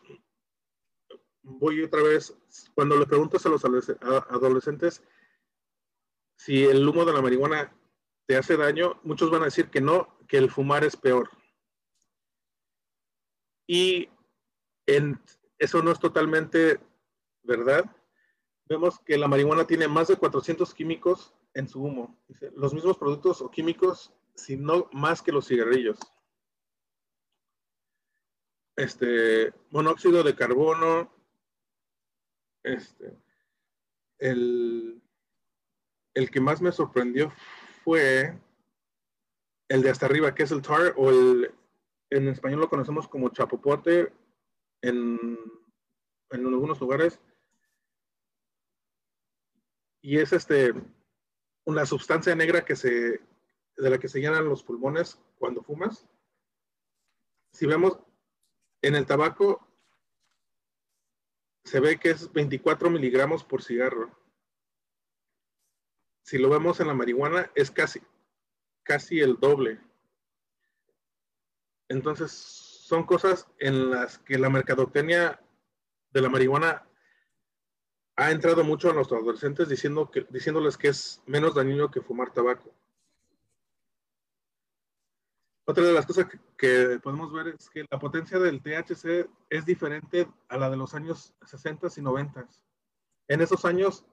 S5: voy otra vez, cuando le preguntas a los adolescentes si el humo de la marihuana te hace daño, muchos van a decir que no, que el fumar es peor. Y en, eso no es totalmente verdad. Vemos que la marihuana tiene más de 400 químicos en su humo. Los mismos productos o químicos sino más que los cigarrillos. Este, monóxido de carbono, este, el, el que más me sorprendió fue el de hasta arriba, que es el tar, o el, en español lo conocemos como chapopote en, en algunos lugares. Y es este, una sustancia negra que se de la que se llenan los pulmones cuando fumas. Si vemos en el tabaco, se ve que es 24 miligramos por cigarro. Si lo vemos en la marihuana, es casi, casi el doble. Entonces, son cosas en las que la mercadotecnia de la marihuana ha entrado mucho a los adolescentes diciendo que, diciéndoles que es menos dañino que fumar tabaco. Otra de las cosas que, podemos ver es que la potencia del THC es diferente a la de los años 60 y 90. En esos años,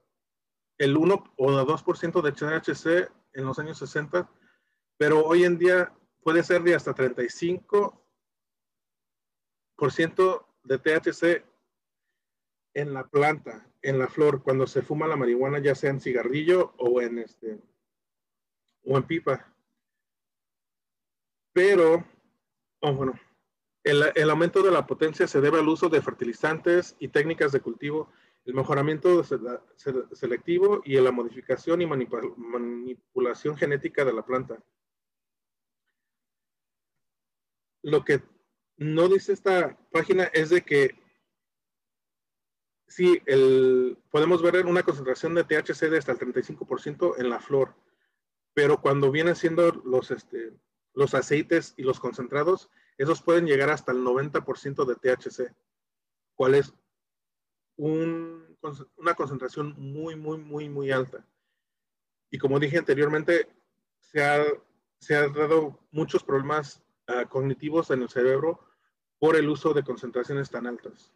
S5: el 1 o 2% de THC en los años 60, pero hoy en día puede ser de hasta 35% de THC en la planta, en la flor, cuando se fuma la marihuana, ya sea en cigarrillo o en este o en pipa. Pero, oh, bueno, el, el, aumento de la potencia se debe al uso de fertilizantes y técnicas de cultivo, el mejoramiento selectivo y la modificación y manipulación genética de la planta. Lo que no dice esta página es de que sí, el, podemos ver una concentración de THC de hasta el 35% en la flor, pero cuando vienen siendo los, este, los aceites y los concentrados, esos pueden llegar hasta el 90% de THC, cual es un, una concentración muy, muy, muy, muy alta. Y como dije anteriormente, se ha, se ha dado muchos problemas uh, cognitivos en el cerebro por el uso de concentraciones tan altas.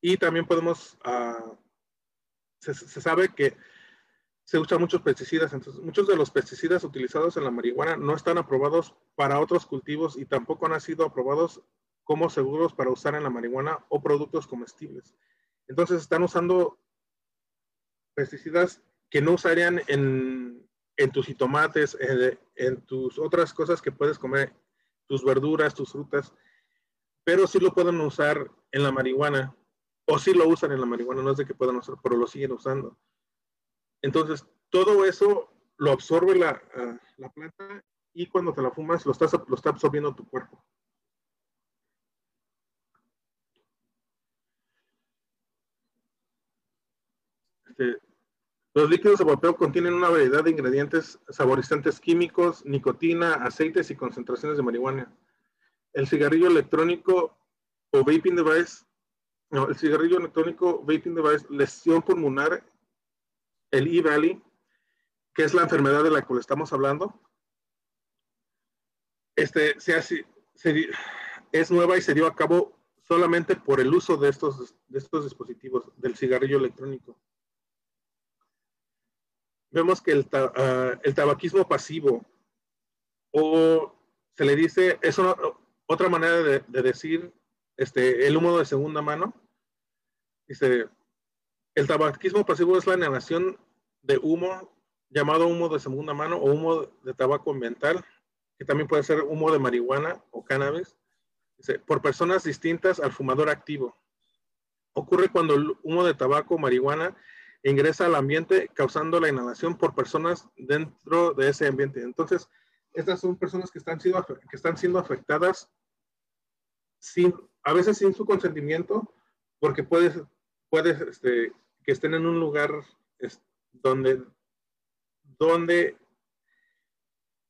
S5: Y también podemos, uh, se, se, sabe que se usan muchos pesticidas, entonces muchos de los pesticidas utilizados en la marihuana no están aprobados para otros cultivos y tampoco han sido aprobados como seguros para usar en la marihuana o productos comestibles. Entonces están usando pesticidas que no usarían en, tus jitomates, en, en tus otras cosas que puedes comer, tus verduras, tus frutas, pero sí lo pueden usar en la marihuana, o sí lo usan en la marihuana, no es de que puedan usar, pero lo siguen usando. Entonces, todo eso lo absorbe la, la planta y cuando te la fumas lo, estás, lo está absorbiendo tu cuerpo. Este, los líquidos de vapeo contienen una variedad de ingredientes saborizantes químicos, nicotina, aceites y concentraciones de marihuana. El cigarrillo electrónico o vaping device, no, el cigarrillo electrónico vaping device, lesión pulmonar, el E-Valley, que es la enfermedad de la que estamos hablando. Este se, es nueva y se dio a cabo solamente por el uso de estos, de estos dispositivos, del cigarrillo electrónico vemos que el, uh, el, tabaquismo pasivo, o se le dice, es otra manera de, de, decir este, el humo de segunda mano. Dice, el tabaquismo pasivo es la inhalación de humo llamado humo de segunda mano o humo de tabaco ambiental, que también puede ser humo de marihuana o cannabis, por personas distintas al fumador activo. Ocurre cuando el humo de tabaco o marihuana ingresa al ambiente causando la inhalación por personas dentro de ese ambiente. Entonces, estas son personas que están siendo, que están siendo afectadas sin, a veces sin su consentimiento, porque puede, puede este, que estén en un lugar donde, donde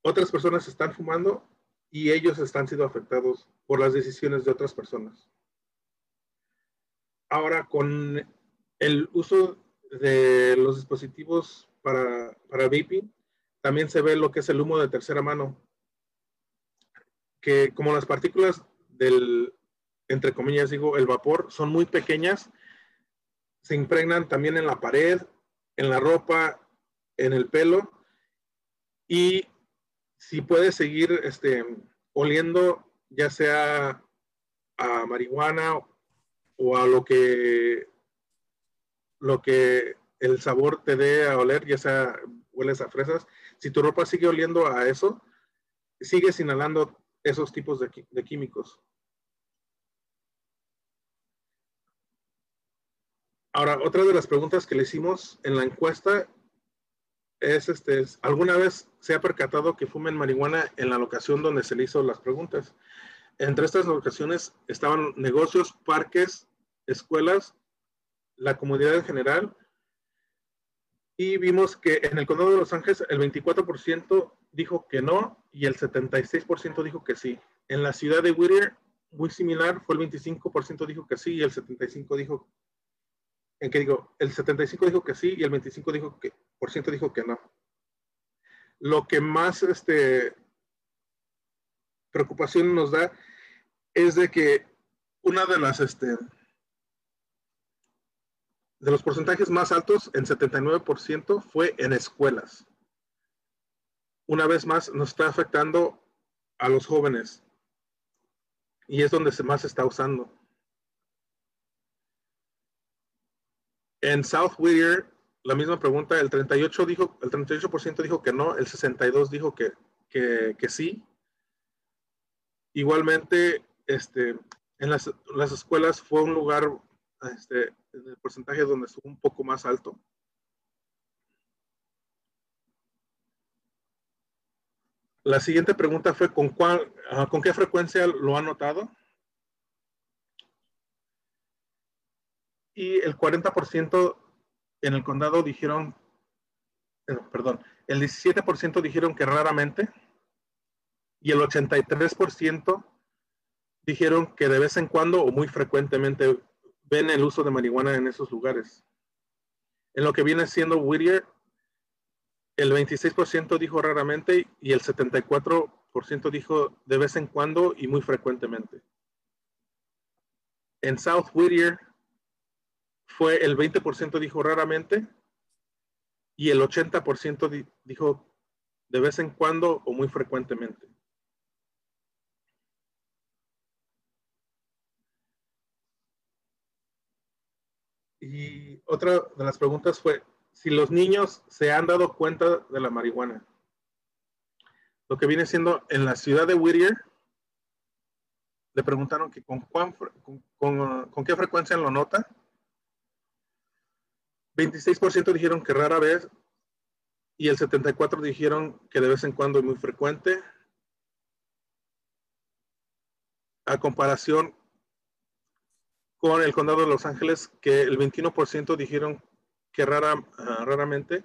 S5: otras personas están fumando y ellos están siendo afectados por las decisiones de otras personas. Ahora, con el uso de los dispositivos para, para vaping, también se ve lo que es el humo de tercera mano, que como las partículas del, entre comillas digo, el vapor, son muy pequeñas, se impregnan también en la pared, en la ropa, en el pelo, y si puedes seguir este, oliendo ya sea a marihuana o a lo que lo que el sabor te dé a oler, ya sea hueles a fresas, si tu ropa sigue oliendo a eso, sigues inhalando esos tipos de, químicos. Ahora, otra de las preguntas que le hicimos en la encuesta es, este, ¿alguna vez se ha percatado que fumen marihuana en la locación donde se le hizo las preguntas? Entre estas locaciones estaban negocios, parques, escuelas la comunidad en general. Y vimos que en el condado de Los Ángeles el 24% dijo que no y el 76% dijo que sí. En la ciudad de Whittier, muy similar, fue el 25% dijo que sí y el 75% dijo, en que digo, el 75% dijo que sí y el 25% dijo que, por ciento dijo que no. Lo que más este, preocupación nos da es de que una de las, este, de los porcentajes más altos, en 79%, fue en escuelas. Una vez más, nos está afectando a los jóvenes y es donde se más está usando. En South Whittier, la misma pregunta, el 38 dijo, el 38% dijo que no, el 62 dijo que, que, sí. Igualmente, este, en las, las, escuelas fue un lugar, este, el porcentaje donde estuvo un poco más alto. La siguiente pregunta fue, ¿con, cuál, ah, ¿con qué frecuencia lo ha notado? Y el 40% en el condado dijeron, eh, perdón, el 17% dijeron que raramente y el 83% dijeron que de vez en cuando o muy frecuentemente ven el uso de marihuana en esos lugares. En lo que viene siendo Whittier, el 26% dijo raramente y el 74% dijo de vez en cuando y muy frecuentemente. En South Whittier fue el 20% dijo raramente y el 80% dijo de vez en cuando o muy frecuentemente. Y otra de las preguntas fue, si los niños se han dado cuenta de la marihuana. Lo que viene siendo en la ciudad de Whittier, le preguntaron que con, qué frecuencia lo nota. 26% dijeron que rara vez y el 74% dijeron que de vez en cuando es muy frecuente. A comparación con el condado de Los Ángeles, que el 21% dijeron que rara, ah, raramente,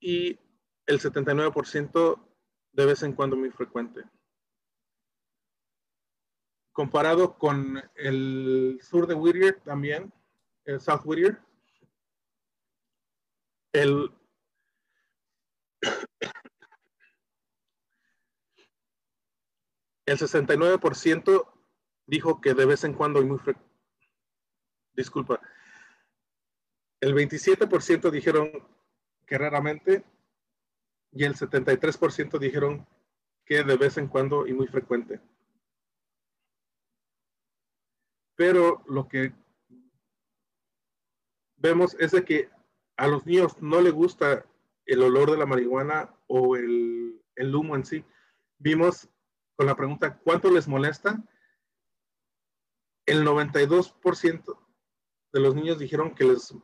S5: y el 79% de vez en cuando muy frecuente. Comparado con el sur de Whittier también, el South Whittier, el el 69% dijo que de vez en cuando y muy frecuente. Disculpa, el 27% dijeron que raramente y el 73% dijeron que de vez en cuando y muy frecuente. Pero lo que vemos es de que a los niños no les gusta el olor de la marihuana o el, el humo en sí. Vimos con la pregunta, ¿cuánto les molesta? El 92% de los niños dijeron que les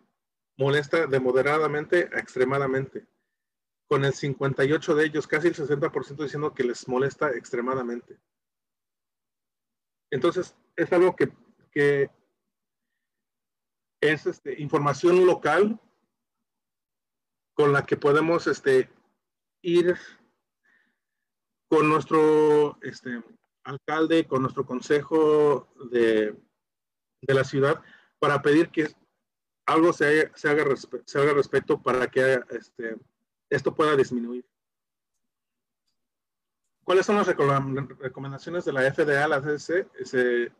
S5: molesta de moderadamente a extremadamente. Con el 58 de ellos, casi el 60% diciendo que les molesta extremadamente. Entonces, es algo que, que es este, información local con la que podemos este, ir con nuestro este, alcalde, con nuestro consejo de, de la ciudad, para pedir que algo se, se, haga, se haga respecto para que este, esto pueda disminuir. ¿Cuáles son las recomendaciones de la FDA, la CDC?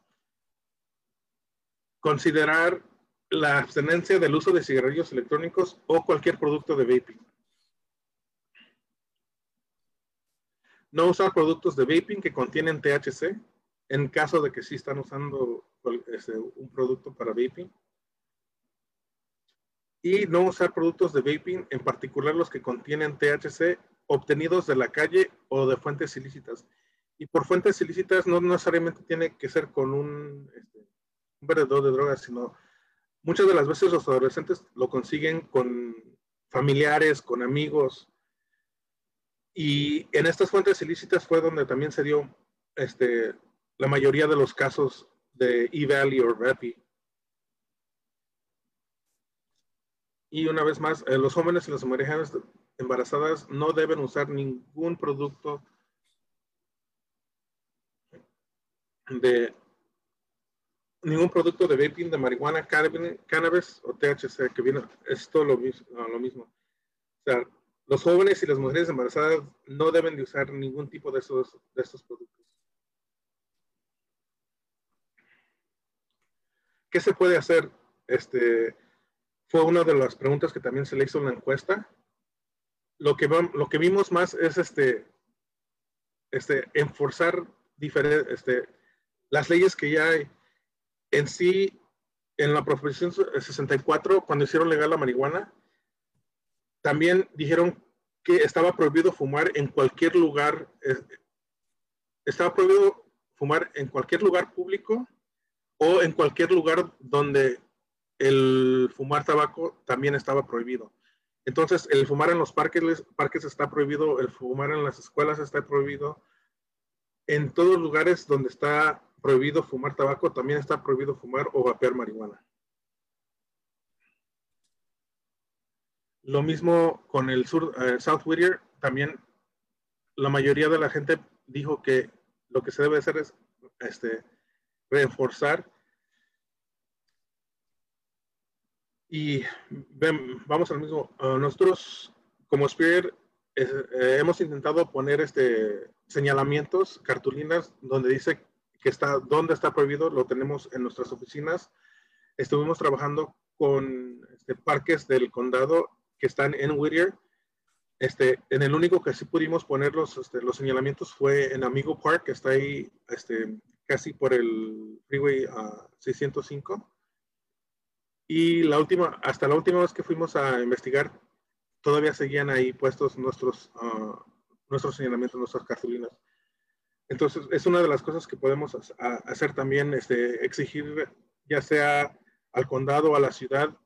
S5: considerar la abstenencia del uso de cigarrillos electrónicos o cualquier producto de vaping. No usar productos de vaping que contienen THC en caso de que sí están usando este, un producto para vaping y no usar productos de vaping, en particular los que contienen THC obtenidos de la calle o de fuentes ilícitas. Y por fuentes ilícitas no necesariamente tiene que ser con un, este, vendedor de drogas, sino muchas de las veces los adolescentes lo consiguen con familiares, con amigos. Y en estas fuentes ilícitas fue donde también se dio este, la mayoría de los casos de E-Valley o RAPI. Y una vez más, eh, los jóvenes y las mujeres embarazadas no deben usar ningún producto de ningún producto de vaping de marihuana, cannabis o THC, que viene, es todo lo mismo, lo mismo. O sea, los jóvenes y las mujeres embarazadas no deben de usar ningún tipo de, esos, de estos productos. ¿Qué se puede hacer? este, fue una de las preguntas que también se le hizo en la encuesta. Lo que, lo que vimos más es este, este, enforzar este, las leyes que ya hay. En sí, en la Proposición 64, cuando hicieron legal la marihuana, también dijeron que estaba prohibido fumar en cualquier lugar, estaba prohibido fumar en cualquier lugar público o en cualquier lugar donde el fumar tabaco también estaba prohibido. Entonces, el fumar en los parques, parques está prohibido, el fumar en las escuelas está prohibido. En todos los lugares donde está prohibido fumar tabaco, también está prohibido fumar o vapear marihuana. Lo mismo con el sur, eh, South Whittier, también la mayoría de la gente dijo que lo que se debe hacer es este, reforzar y vamos al mismo. Uh, nosotros como Spirit eh, hemos intentado poner este señalamientos, cartulinas donde dice que está, dónde está prohibido, lo tenemos en nuestras oficinas. Estuvimos trabajando con este, parques del condado que están en Whittier. Este, en el único que sí pudimos poner los, este, los señalamientos fue en Amigo Park, que está ahí este, casi por el freeway a 605. Y la última, hasta la última vez que fuimos a investigar, todavía seguían ahí puestos nuestros, uh, nuestros señalamientos, nuestras cartulinas. Entonces, es una de las cosas que podemos hacer también, este, exigir ya sea al condado a la ciudad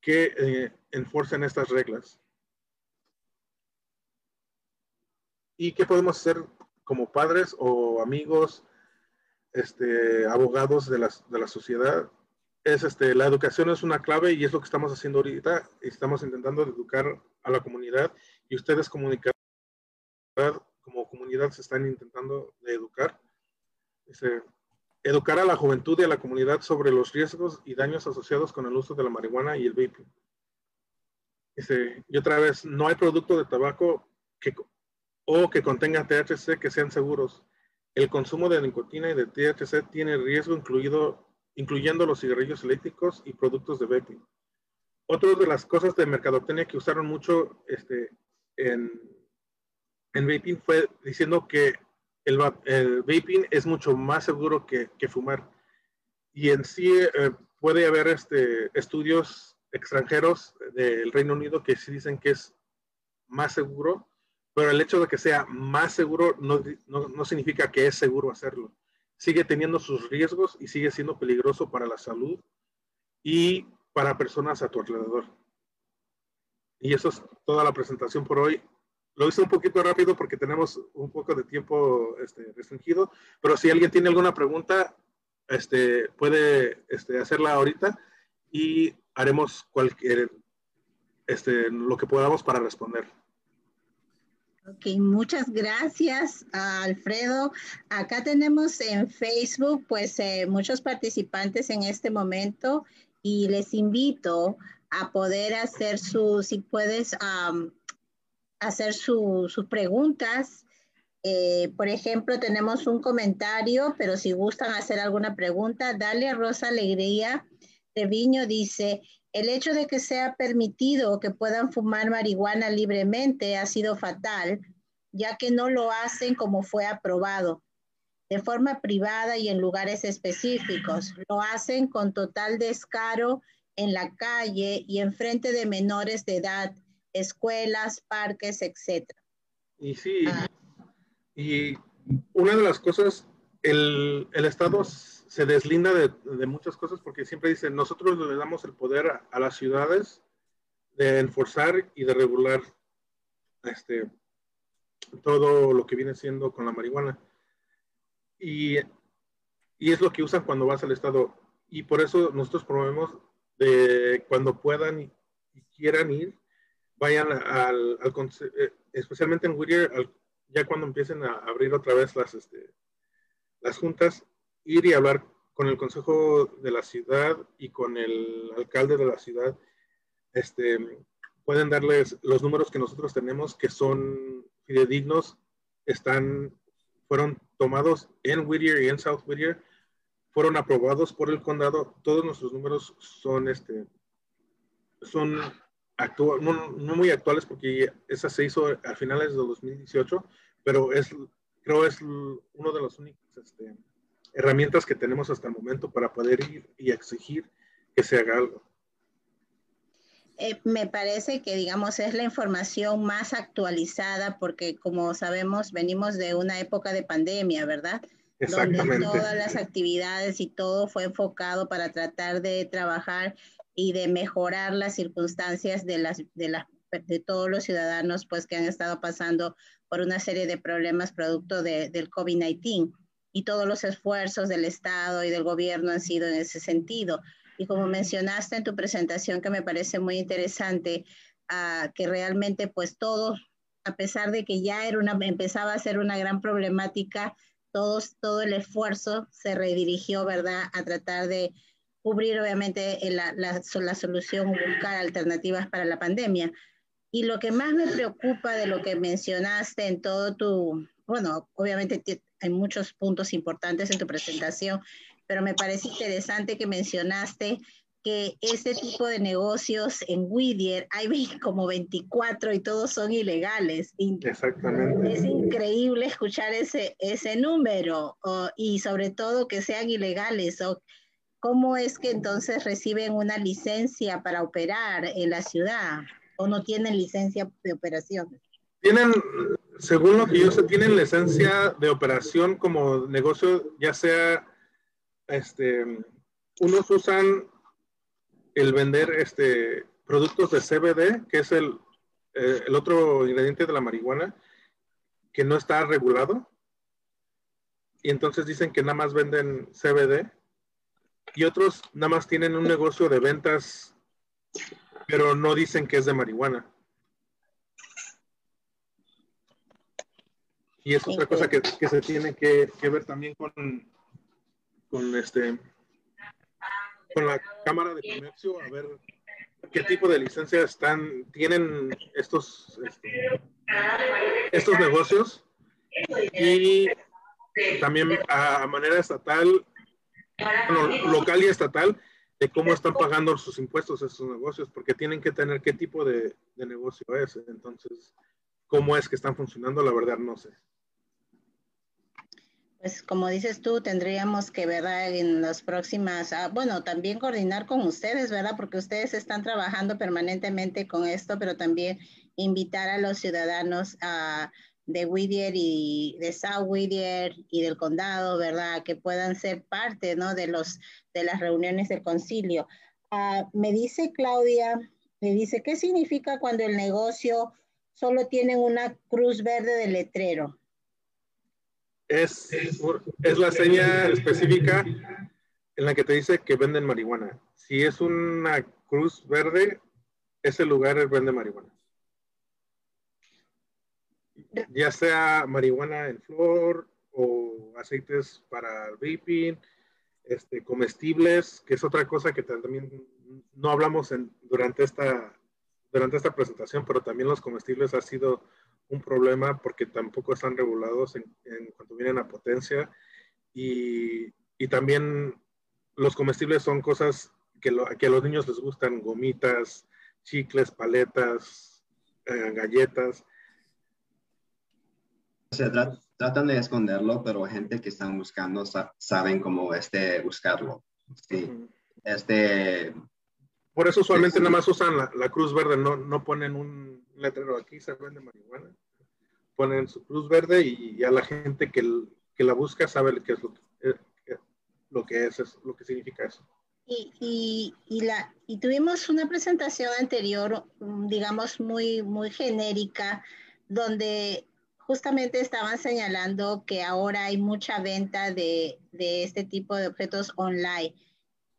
S5: que eh, enforcen estas reglas. ¿Y qué podemos hacer como padres o amigos, este, abogados de, de la sociedad? Es este, la educación es una clave y es lo que estamos haciendo ahorita. Estamos intentando educar a la comunidad y ustedes comunicar como comunidad se están intentando educar. Este, educar a la juventud y a la comunidad sobre los riesgos y daños asociados con el uso de la marihuana y el vaping. y otra vez, no hay producto de tabaco que, o que contenga THC que sean seguros. El consumo de nicotina y de THC tiene riesgo incluido, incluyendo los cigarrillos eléctricos y productos de vaping. Otra de las cosas de mercadotecnia que usaron mucho este, en, en vaping fue diciendo que el, vaping es mucho más seguro que, fumar. Y en sí eh, puede haber este, estudios extranjeros del Reino Unido que sí dicen que es más seguro, pero el hecho de que sea más seguro no, no, significa que es seguro hacerlo. Sigue teniendo sus riesgos y sigue siendo peligroso para la salud y para personas a tu alrededor. Y eso es toda la presentación por hoy. Lo hice un poquito rápido porque tenemos un poco de tiempo este, restringido, pero si alguien tiene alguna pregunta, este, puede este, hacerla ahorita y haremos cualquier, este, lo que podamos para responder.
S3: Ok, muchas gracias, Alfredo. Acá tenemos en Facebook, pues, eh, muchos participantes en este momento y les invito a poder hacer su, si puedes, hacer sus preguntas. Eh, por ejemplo, tenemos un comentario, pero si gustan hacer alguna pregunta, dale a Rosa Alegría Treviño dice, el hecho de que sea permitido que puedan fumar marihuana libremente ha sido fatal, ya que no lo hacen como fue aprobado, de forma privada y en lugares específicos. Lo hacen con total descaro en la calle y en frente de menores de edad escuelas, parques, etc.
S5: Y sí, ah. y una de las cosas, el, el Estado se deslinda de, de, muchas cosas porque siempre dice, nosotros le damos el poder a, a, las ciudades de enforzar y de regular este, todo lo que viene siendo con la marihuana. Y, y es lo que usan cuando vas al Estado. Y por eso nosotros promovemos de cuando puedan y quieran ir, vayan al, eh, especialmente en Whittier, ya cuando empiecen a abrir otra vez las, este, las juntas, ir y hablar con el consejo de la ciudad y con el alcalde de la ciudad. Este, pueden darles los números que nosotros tenemos que son fidedignos, están, fueron tomados en Whittier y en South Whittier fueron aprobados por el condado. Todos nuestros números son, este, son no, muy actuales porque esa se hizo a finales de 2018, pero es, creo es uno de los únicos este, herramientas que tenemos hasta el momento para poder ir y exigir que se haga algo.
S3: Eh, me parece que, digamos, es la información más actualizada porque, como sabemos, venimos de una época de pandemia, ¿verdad? Donde todas las actividades y todo fue enfocado para tratar de trabajar y de mejorar las circunstancias de, las, de, las, de todos los ciudadanos pues, que han estado pasando por una serie de problemas producto de, del COVID-19. Y todos los esfuerzos del Estado y del gobierno han sido en ese sentido. Y como mencionaste en tu presentación, que me parece muy interesante, uh, que realmente pues todo, a pesar de que ya era una, empezaba a ser una gran problemática, todos, todo el esfuerzo se redirigió, ¿verdad?, a tratar de cubrir obviamente la, la, la solución o buscar alternativas para la pandemia. Y lo que más me preocupa de lo que mencionaste en todo tu, bueno, obviamente hay muchos puntos importantes en tu presentación, pero me parece interesante que mencionaste que este tipo de negocios en Whittier hay como 24 y todos son ilegales.
S5: Exactamente.
S3: Es increíble escuchar ese, ese número y sobre todo que sean ilegales. ¿Cómo es que entonces reciben una licencia para operar en la ciudad o no tienen licencia de operación?
S5: Tienen, según lo que yo sé, tienen licencia de operación como negocio, ya sea este, unos usan el vender este, productos de CBD, que es el, eh, el otro ingrediente de la marihuana, que no está regulado. Y entonces dicen que nada más venden CBD. Y otros nada más tienen un negocio de ventas, pero no dicen que es de marihuana. Y es otra cosa que, que se tiene que, que ver también con, con este con la Cámara de Comercio a ver qué tipo de licencias están tienen estos este, estos negocios y también a manera estatal local y estatal de cómo están pagando sus impuestos estos negocios porque tienen que tener qué tipo de, de negocio es entonces cómo es que están funcionando la verdad no sé
S3: pues como dices tú, tendríamos que, ¿verdad? En las próximas, ah, bueno, también coordinar con ustedes, ¿verdad? Porque ustedes están trabajando permanentemente con esto, pero también invitar a los ciudadanos ah, de Whittier y de South Whittier y del condado, ¿verdad? Que puedan ser parte, ¿no? De, los, de las reuniones del concilio. Ah, me dice Claudia, me dice, ¿qué significa cuando el negocio solo tiene una cruz verde de letrero?
S5: es, es la seña específica en la que te dice que venden marihuana. Si es una cruz verde, ese lugar vende marihuana. Ya sea marihuana en flor o aceites para el vaping, este, comestibles, que es otra cosa que también no hablamos en, durante, esta, durante esta presentación, pero también los comestibles ha sido un problema porque tampoco están regulados en, cuanto vienen a potencia y, y, también los comestibles son cosas que, que, a los niños les gustan, gomitas, chicles, paletas, eh, galletas.
S4: Se tratan de esconderlo, pero gente que están buscando saben cómo este, buscarlo. Sí. Este,
S5: por eso usualmente nada más usan la, la, cruz verde, no, no ponen un letrero aquí, se vende marihuana. Ponen su cruz verde y ya la gente que, que la busca sabe qué es lo que, eh, lo que es, es, lo que significa eso.
S3: Y, y, y, la, y tuvimos una presentación anterior, mm, digamos, muy, muy genérica, donde justamente estaban señalando que ahora hay mucha venta de, de este tipo de objetos online.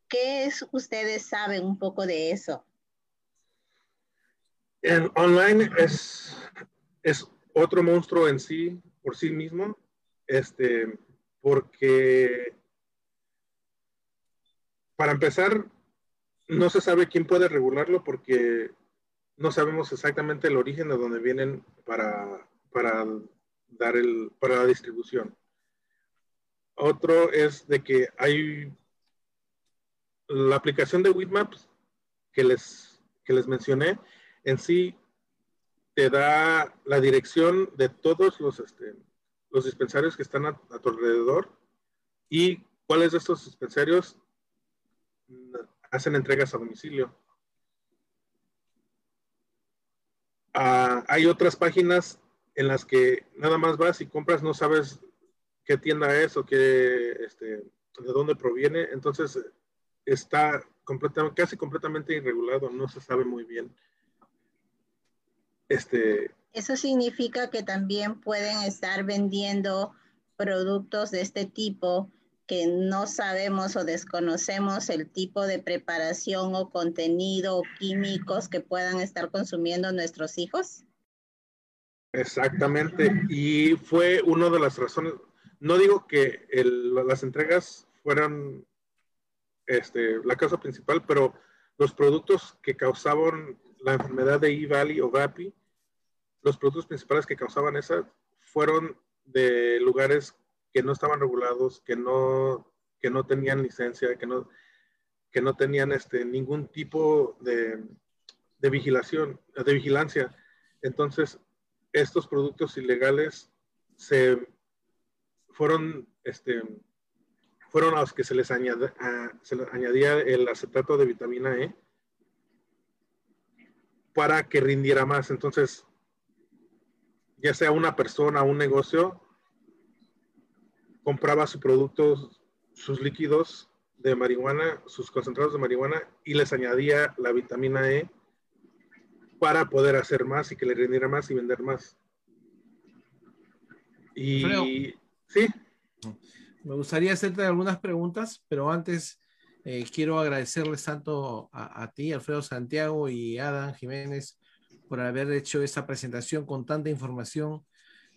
S3: ¿Qué es, ustedes saben un poco de eso?
S5: Online es, es otro monstruo en sí, por sí mismo, este, porque para empezar, no se sabe quién puede regularlo porque no sabemos exactamente el origen de dónde vienen para, para dar el, para la distribución. otro es de que hay la aplicación de Weedmaps que les, que les mencioné, en sí te da la dirección de todos los, este, los dispensarios que están a, tu alrededor y cuáles de estos dispensarios hacen entregas a domicilio. Ah, hay otras páginas en las que nada más vas y compras, no sabes qué tienda es o qué, este, de dónde proviene. Entonces está completamente, casi completamente irregulado, no se sabe muy bien. Este,
S3: Eso significa que también pueden estar vendiendo productos de este tipo que no sabemos o desconocemos el tipo de preparación o contenido o químicos que puedan estar consumiendo nuestros hijos?
S5: Exactamente, y fue una de las razones, no digo que las entregas fueran este, la causa principal, pero los productos que causaban la enfermedad de E-Valley o VAPI, los productos principales que causaban esa fueron de lugares que no estaban regulados, que no, que no tenían licencia, que no, que no tenían este, ningún tipo de, de vigilación, de vigilancia. Entonces, estos productos ilegales se fueron, este, fueron a los que se les, se les añadía el acetato de vitamina E para que rindiera más. Entonces, ya sea una persona o un negocio, compraba su producto, sus líquidos de marihuana, sus concentrados de marihuana y les añadía la vitamina E para poder hacer más y que le rindiera más y vender más. Y sí.
S1: Me gustaría hacerte algunas preguntas, pero antes eh, quiero agradecerles tanto a, a, ti, Alfredo Santiago y Adam Jiménez, por haber hecho esta presentación con tanta información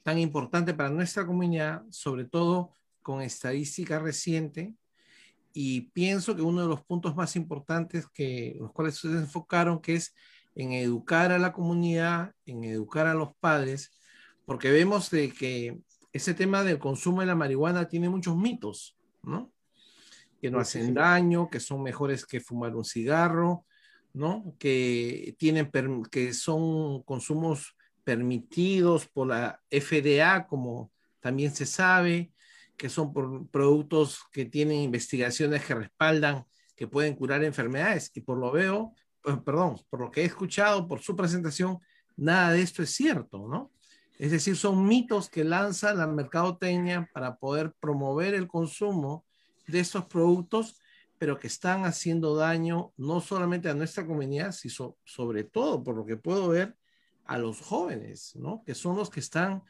S1: tan importante para nuestra comunidad, sobre todo con estadística reciente. Y pienso que uno de los puntos más importantes que los cuales ustedes enfocaron, que es en educar a la comunidad, en educar a los padres, porque vemos de que ese tema del consumo de la marihuana tiene muchos mitos, ¿no? Que no hacen daño, que son mejores que fumar un cigarro, ¿no? Que tienen que son consumos permitidos por la FDA, como también se sabe, que son por productos que tienen investigaciones que respaldan que pueden curar enfermedades. Y por lo veo, perdón, por lo que he escuchado, por su presentación, nada de esto es cierto, ¿no? Es decir, son mitos que lanza la mercadotecnia para poder promover el consumo de estos productos, pero que están haciendo daño no solamente a nuestra comunidad, sino sobre todo, por lo que puedo ver, a los jóvenes, ¿no? Que son los que están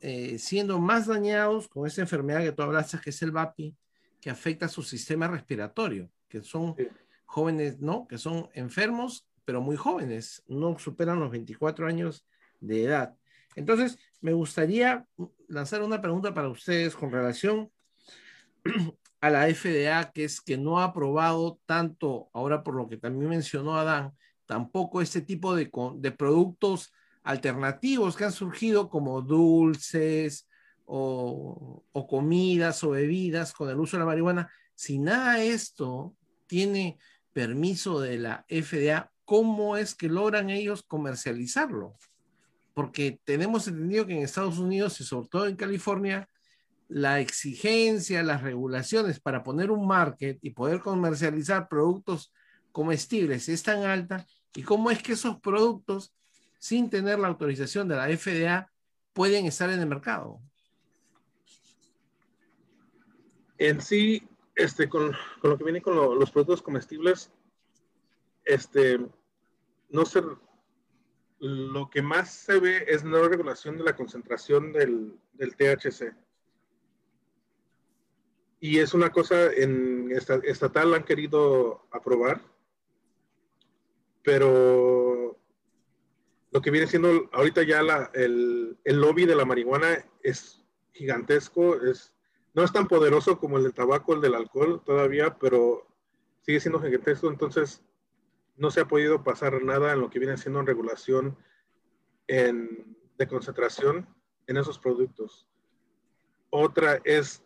S1: eh, siendo más dañados con esa enfermedad que tú hablaste, que es el VAPI, que afecta su sistema respiratorio, que son jóvenes, ¿no? Que son enfermos, pero muy jóvenes, no superan los 24 años de edad. Entonces, me gustaría lanzar una pregunta para ustedes con relación a la FDA, que es que no ha aprobado tanto, ahora por lo que también mencionó Adán, tampoco este tipo de, productos alternativos que han surgido como dulces o, o, comidas o bebidas con el uso de la marihuana. Si nada de esto tiene permiso de la FDA, ¿cómo es que logran ellos comercializarlo? Porque tenemos entendido que en Estados Unidos y sobre todo en California, la exigencia, las regulaciones para poner un market y poder comercializar productos comestibles es tan alta. ¿Y cómo es que esos productos sin tener la autorización de la FDA pueden estar en el mercado.
S5: En sí, este, con, con lo que viene con los productos comestibles, este, no sé, lo que más se ve es la regulación de la concentración del, del THC. Y es una cosa en estatal han querido aprobar, pero lo que viene siendo ahorita ya la, el, el, lobby de la marihuana es gigantesco, es, no es tan poderoso como el del tabaco, el del alcohol todavía, pero sigue siendo gigantesco, entonces no se ha podido pasar nada en lo que viene siendo en regulación en, de concentración en esos productos. Otra es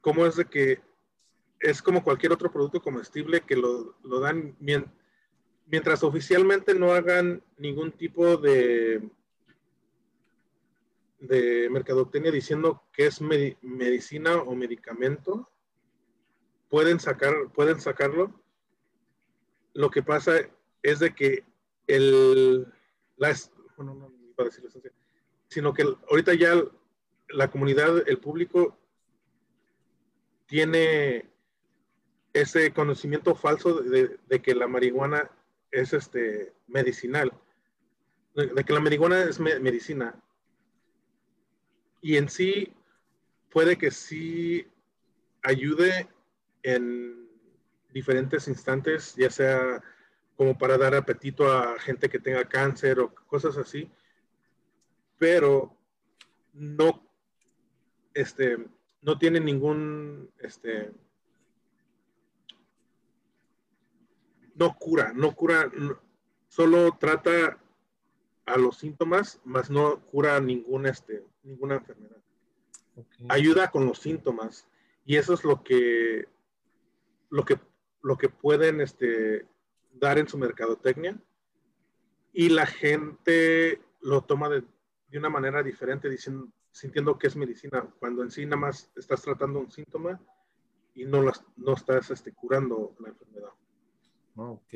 S5: cómo es de que es como cualquier otro producto comestible que lo, lo dan mientras oficialmente no hagan ningún tipo de de mercadotecnia diciendo que es medicina o medicamento, pueden sacar, pueden sacarlo. Lo que pasa es de que el, las, bueno, no, a decir sino que ahorita ya la comunidad, el público tiene ese conocimiento falso de, que la marihuana es este medicinal, de, que la marihuana es medicina y en sí puede que sí ayude en diferentes instantes, ya sea como para dar apetito a gente que tenga cáncer o cosas así, pero no, este, no tiene ningún, este, no cura, no cura, solo trata a los síntomas, más no cura ningún, este, ninguna enfermedad. Ayuda con los síntomas y eso es lo que, lo que, lo que pueden este, dar en su mercadotecnia y la gente lo toma de, de una manera diferente diciendo, sintiendo que es medicina, cuando en sí nada más estás tratando un síntoma y no, las, no estás este, curando la enfermedad.
S1: Ok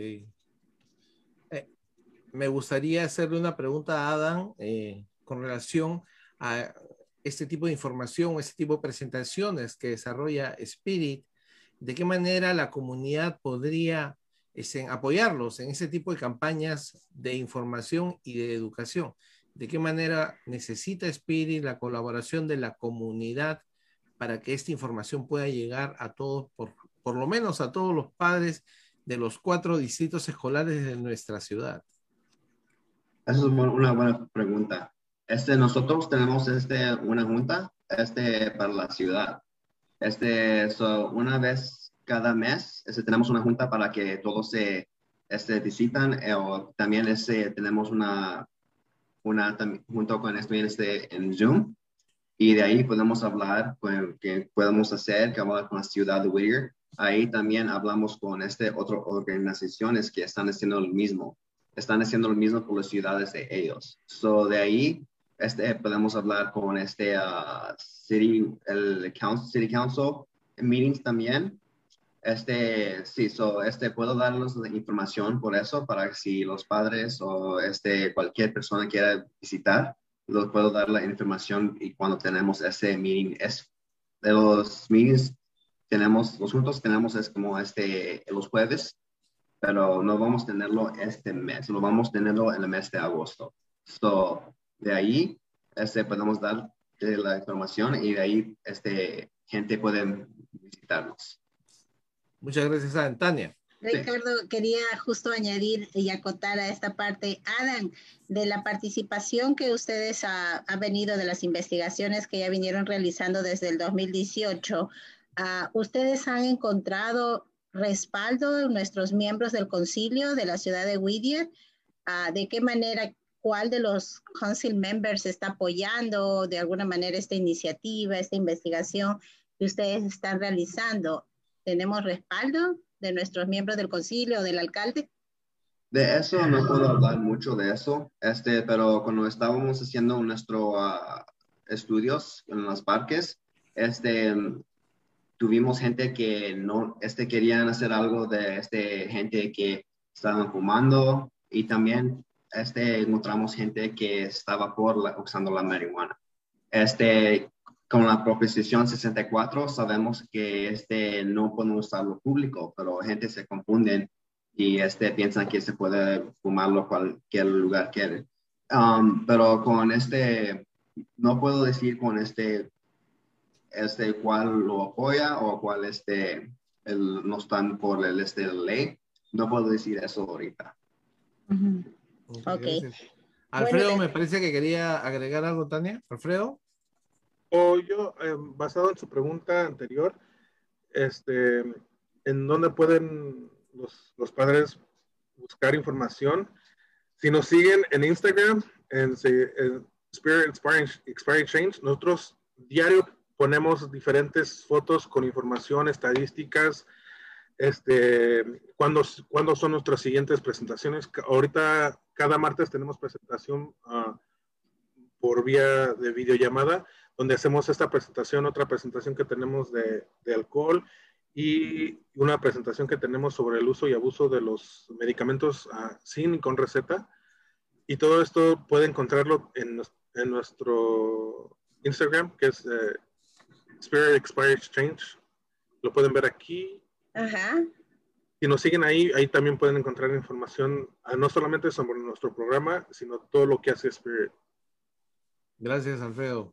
S1: me gustaría hacerle una pregunta a Adam eh, con relación a este tipo de información, este tipo de presentaciones que desarrolla Spirit. ¿De qué manera la comunidad podría este, apoyarlos en ese tipo de campañas de información y de educación? ¿De qué manera necesita Spirit la colaboración de la comunidad para que esta información pueda llegar a todos, por, por lo menos a todos los padres de los cuatro distritos escolares de nuestra ciudad?
S4: Esa es una buena pregunta. Este, nosotros tenemos este, una junta este, para la ciudad. Este, una vez cada mes este, tenemos una junta para que todos se este, visitan eh, o también este, tenemos una, una junto con esto este, en Zoom y de ahí podemos hablar con qué podemos hacer, que hablar con la ciudad de Whittier. Ahí también hablamos con este otras organizaciones que están haciendo lo mismo están haciendo lo mismo con las ciudades de ellos. So, de ahí este, podemos hablar con este uh, city, el council, city council meetings también. Este, sí, so, este, puedo darles información por eso, para que si los padres o este, cualquier persona quiera visitar, los puedo dar la información y cuando tenemos ese meeting, es de los meetings tenemos, juntos tenemos es como este, los jueves, pero no vamos a tenerlo este mes, lo vamos a tenerlo en el mes de agosto. So, de ahí este, podemos dar la información y de ahí este, gente puede visitarnos.
S1: Muchas gracias, Antania.
S3: Ricardo, quería justo añadir y acotar a esta parte, Adam, de la participación que ustedes han ha venido de las investigaciones que ya vinieron realizando desde el 2018. Ah, ¿Ustedes han encontrado respaldo de nuestros miembros del concilio de la ciudad de Whittier, uh, de qué manera, cuál de los council members está apoyando de alguna manera esta iniciativa, esta investigación que ustedes están realizando. ¿Tenemos respaldo de nuestros miembros del concilio del alcalde?
S4: De eso no puedo hablar mucho de eso, este, pero cuando estábamos haciendo nuestros uh, estudios en los parques, este, tuvimos gente que no este, querían hacer algo de este, gente que estaban fumando y también este, encontramos gente que estaba por usando la marihuana. Este, con la proposición 64 sabemos que este, no podemos usarlo público, pero gente se confunden y este, piensan que se puede fumarlo cualquier lugar quiere. Um, pero con este, no puedo decir con este este cuál lo apoya o cuál este el, no están por el este ley. No puedo decir eso ahorita.
S1: Alfredo, me parece que quería agregar algo, Tania. Alfredo.
S5: O yo, eh, basado en su pregunta anterior, este, ¿en dónde pueden los, los, padres buscar información? Si nos siguen en Instagram, en, en Spirit Inspiring, Inspiring Change, nosotros diario ponemos diferentes fotos con información, estadísticas, este, cuándo, cuándo son nuestras siguientes presentaciones. Ahorita, cada martes tenemos presentación uh, por vía de videollamada, donde hacemos esta presentación, otra presentación que tenemos de, de alcohol y una presentación que tenemos sobre el uso y abuso de los medicamentos uh, sin y con receta. Y todo esto puede encontrarlo en, en nuestro Instagram, que es eh, Spirit Expire Exchange. Lo pueden ver aquí. Ajá. Si nos siguen ahí, ahí también pueden encontrar información, ah, no solamente sobre nuestro programa, sino todo lo que hace Spirit.
S1: Gracias, Alfredo.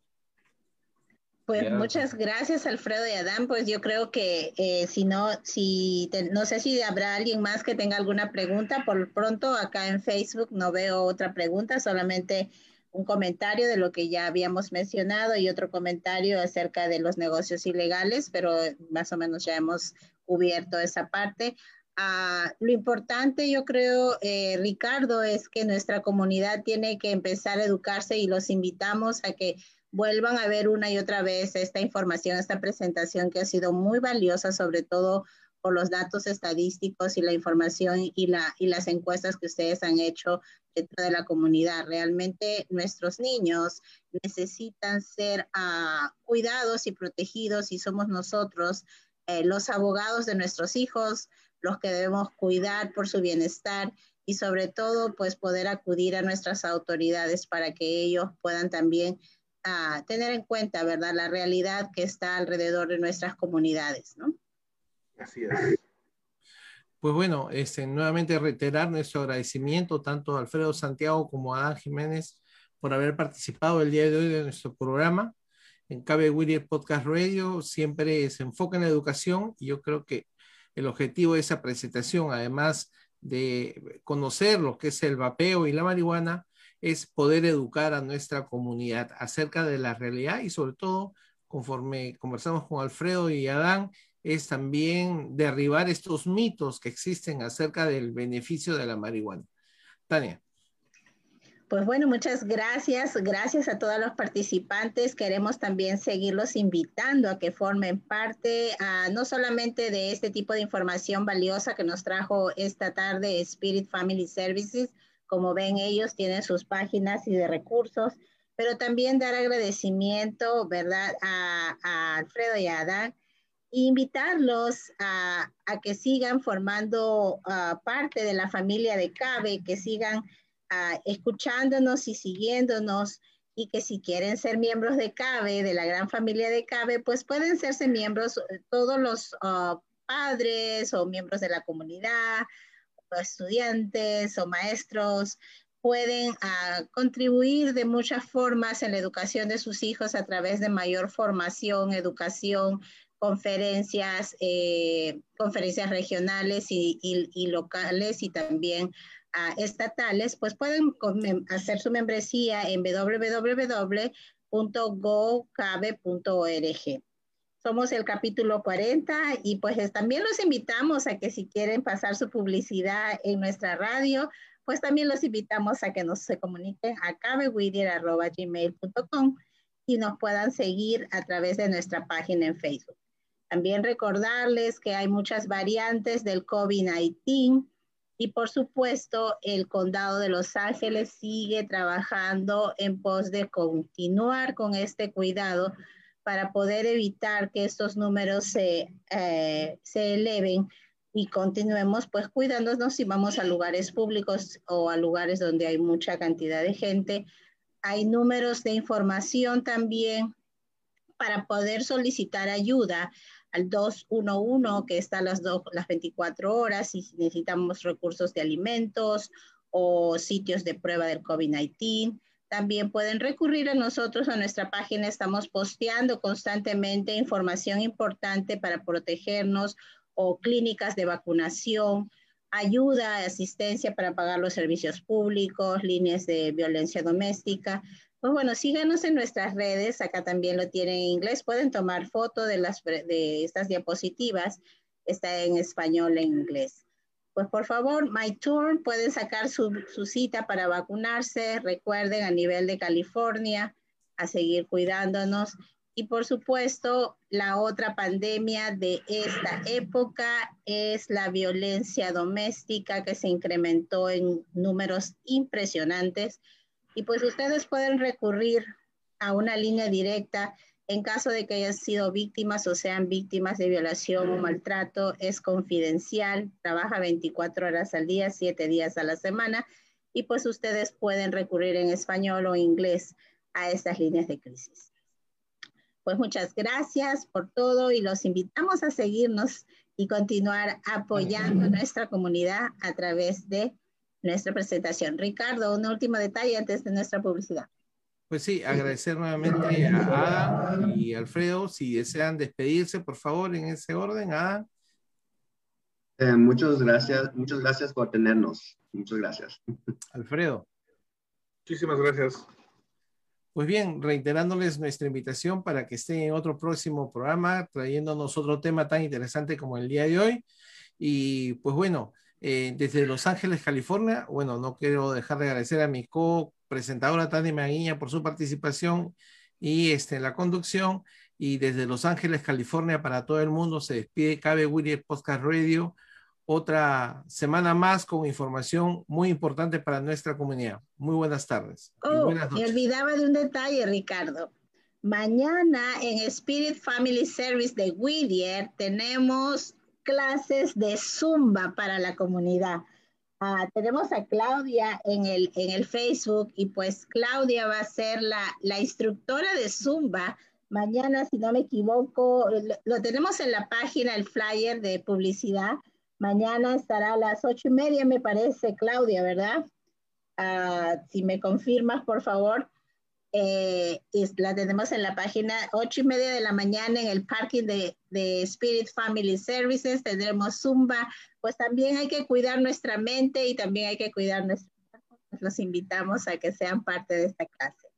S3: Pues muchas gracias, Alfredo y Adán. Pues yo creo que eh, si no, si no sé si habrá alguien más que tenga alguna pregunta. Por pronto, acá en Facebook no veo otra pregunta, solamente un comentario de lo que ya habíamos mencionado y otro comentario acerca de los negocios ilegales, pero más o menos ya hemos cubierto esa parte. Ah, lo importante, yo creo, eh, Ricardo, es que nuestra comunidad tiene que empezar a educarse y los invitamos a que vuelvan a ver una y otra vez esta información, esta presentación que ha sido muy valiosa, sobre todo por los datos estadísticos y la información y, la, y las encuestas que ustedes han hecho dentro de la comunidad. Realmente nuestros niños necesitan ser uh, cuidados y protegidos y somos nosotros, eh, los abogados de nuestros hijos, los que debemos cuidar por su bienestar y sobre todo pues poder acudir a nuestras autoridades para que ellos puedan también uh, tener en cuenta, ¿verdad?, la realidad que está alrededor de nuestras comunidades, ¿no?
S5: Así es.
S1: Pues bueno, este, nuevamente reiterar nuestro agradecimiento tanto a Alfredo Santiago como a Adán Jiménez por haber participado el día de hoy de nuestro programa. En Cabe Whittier Podcast Radio siempre se enfoca en la educación y yo creo que el objetivo de esa presentación, además de conocer lo que es el vapeo y la marihuana, es poder educar a nuestra comunidad acerca de la realidad y sobre todo, conforme conversamos con Alfredo y Adán, es también derribar estos mitos que existen acerca del beneficio de la marihuana. Tania.
S3: Pues bueno, muchas gracias. Gracias a todos los participantes. Queremos también seguirlos invitando a que formen parte no solamente de este tipo de información valiosa que nos trajo esta tarde Spirit Family Services. Como ven, ellos tienen sus páginas y de recursos, pero también dar agradecimiento, ¿verdad?, a, a Alfredo y a Adán invitarlos a, que sigan formando ah, parte de la familia de CABE, que sigan ah, escuchándonos y siguiéndonos y que si quieren ser miembros de CABE, de la gran familia de CABE, pues pueden serse miembros eh, todos los ah, padres o miembros de la comunidad, o estudiantes o maestros, pueden contribuir de muchas formas en la educación de sus hijos a través de mayor formación, educación, conferencias, eh, conferencias regionales y, locales y también uh, estatales, pues pueden hacer su membresía en www.gocabe.org. Somos el capítulo 40 y pues también los invitamos a que si quieren pasar su publicidad en nuestra radio, pues también los invitamos a que nos se comuniquen a cabewidier.gmail.com y nos puedan seguir a través de nuestra página en Facebook. También recordarles que hay muchas variantes del COVID-19 y por supuesto el condado de Los Ángeles sigue trabajando en pos de continuar con este cuidado para poder evitar que estos números se, eh, se eleven y continuemos pues cuidándonos si vamos a lugares públicos o a lugares donde hay mucha cantidad de gente. Hay números de información también para poder solicitar ayuda al 211, que está las, las 24 horas, y si necesitamos recursos de alimentos o sitios de prueba del COVID-19. También pueden recurrir a nosotros, a nuestra página. Estamos posteando constantemente información importante para protegernos o clínicas de vacunación, ayuda, asistencia para pagar los servicios públicos, líneas de violencia doméstica. Pues bueno, síganos en nuestras redes, acá también lo tienen en inglés, pueden tomar foto de, las, de estas diapositivas, está en español e inglés. Pues por favor, My Turn, pueden sacar su, su cita para vacunarse, recuerden a nivel de California, a seguir cuidándonos Y por supuesto, la otra pandemia de esta época es la violencia doméstica que se incrementó en números impresionantes. Y pues ustedes pueden recurrir a una línea directa en caso de que hayan sido víctimas o sean víctimas de violación o maltrato. Es confidencial, trabaja 24 horas al día, 7 días a la semana. Y pues ustedes pueden recurrir en español o inglés a estas líneas de crisis. Pues muchas gracias por todo y los invitamos a seguirnos y continuar apoyando a nuestra comunidad a través de nuestra presentación. Ricardo, un último detalle antes de nuestra publicidad.
S1: Pues sí, agradecer nuevamente a Adam y Alfredo. Si desean despedirse, por favor, en ese orden, Adam.
S4: Eh, muchas gracias, muchas gracias por tenernos. Muchas gracias.
S1: Alfredo.
S5: Muchísimas gracias.
S1: Pues bien, reiterándoles nuestra invitación para que estén en otro próximo programa, trayéndonos otro tema tan interesante como el día de hoy. Y pues bueno, eh, desde Los Ángeles, California, bueno, no quiero dejar de agradecer a mi co-presentadora Tania Maguiña por su participación y este, la conducción. Y desde Los Ángeles, California, para todo el mundo, se despide Cabe Williams Podcast Radio otra semana más con información muy importante para nuestra comunidad. Muy buenas tardes.
S3: Oh, me olvidaba de un detalle, Ricardo. Mañana en Spirit Family Service de Whittier tenemos clases de Zumba para la comunidad. Ah, tenemos a Claudia en el, en el Facebook y pues Claudia va a ser la, la instructora de Zumba. Mañana, si no me equivoco, lo tenemos en la página, el flyer de publicidad Mañana estará a las ocho y media, me parece, Claudia, ¿verdad? Ah, si me confirmas, por favor. Eh, la tenemos en la página ocho y media de la mañana en el parking de, de, Spirit Family Services. Tendremos Zumba. Pues también hay que cuidar nuestra mente y también hay que cuidar nuestro cuerpo. Los invitamos a que sean parte de esta clase.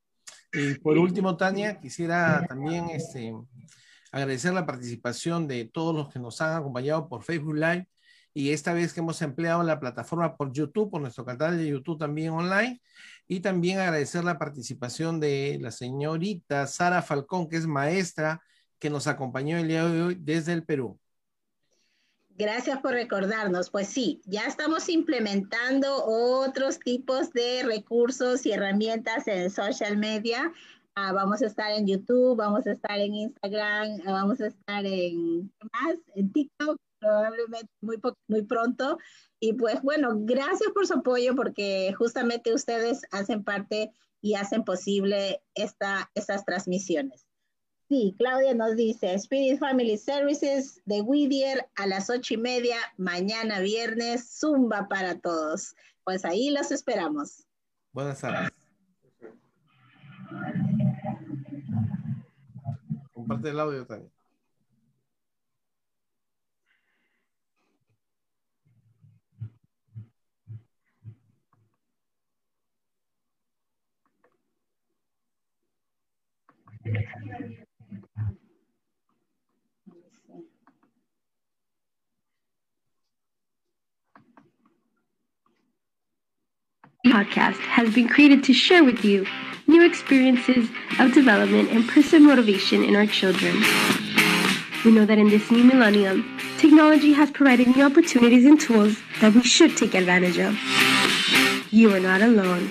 S1: Y por último, Tania, quisiera también este, agradecer la participación de todos los que nos han acompañado por Facebook Live y esta vez que hemos empleado la plataforma por YouTube, por nuestro canal de YouTube también online, y también agradecer la participación de la señorita Sara Falcón, que es maestra, que nos acompañó el día de hoy desde el Perú.
S3: Gracias por recordarnos. Pues sí, ya estamos implementando otros tipos de recursos y herramientas en social media. Ah, vamos a estar en YouTube, vamos a estar en Instagram, ah, vamos a estar en, más? en TikTok, probablemente muy, muy pronto. Y pues bueno, gracias por su apoyo porque justamente ustedes hacen parte y hacen posible esta, estas transmisiones. Sí, Claudia nos dice, Spirit Family Services de Whittier a las ocho y media, mañana viernes, Zumba para todos. Pues ahí los esperamos.
S1: Buenas tardes. Comparte el audio también.
S6: Podcast has been created to share with you new experiences of development and personal motivation in our children. We know that in this new millennium, technology has provided new opportunities and tools that we should take advantage of. You are not alone.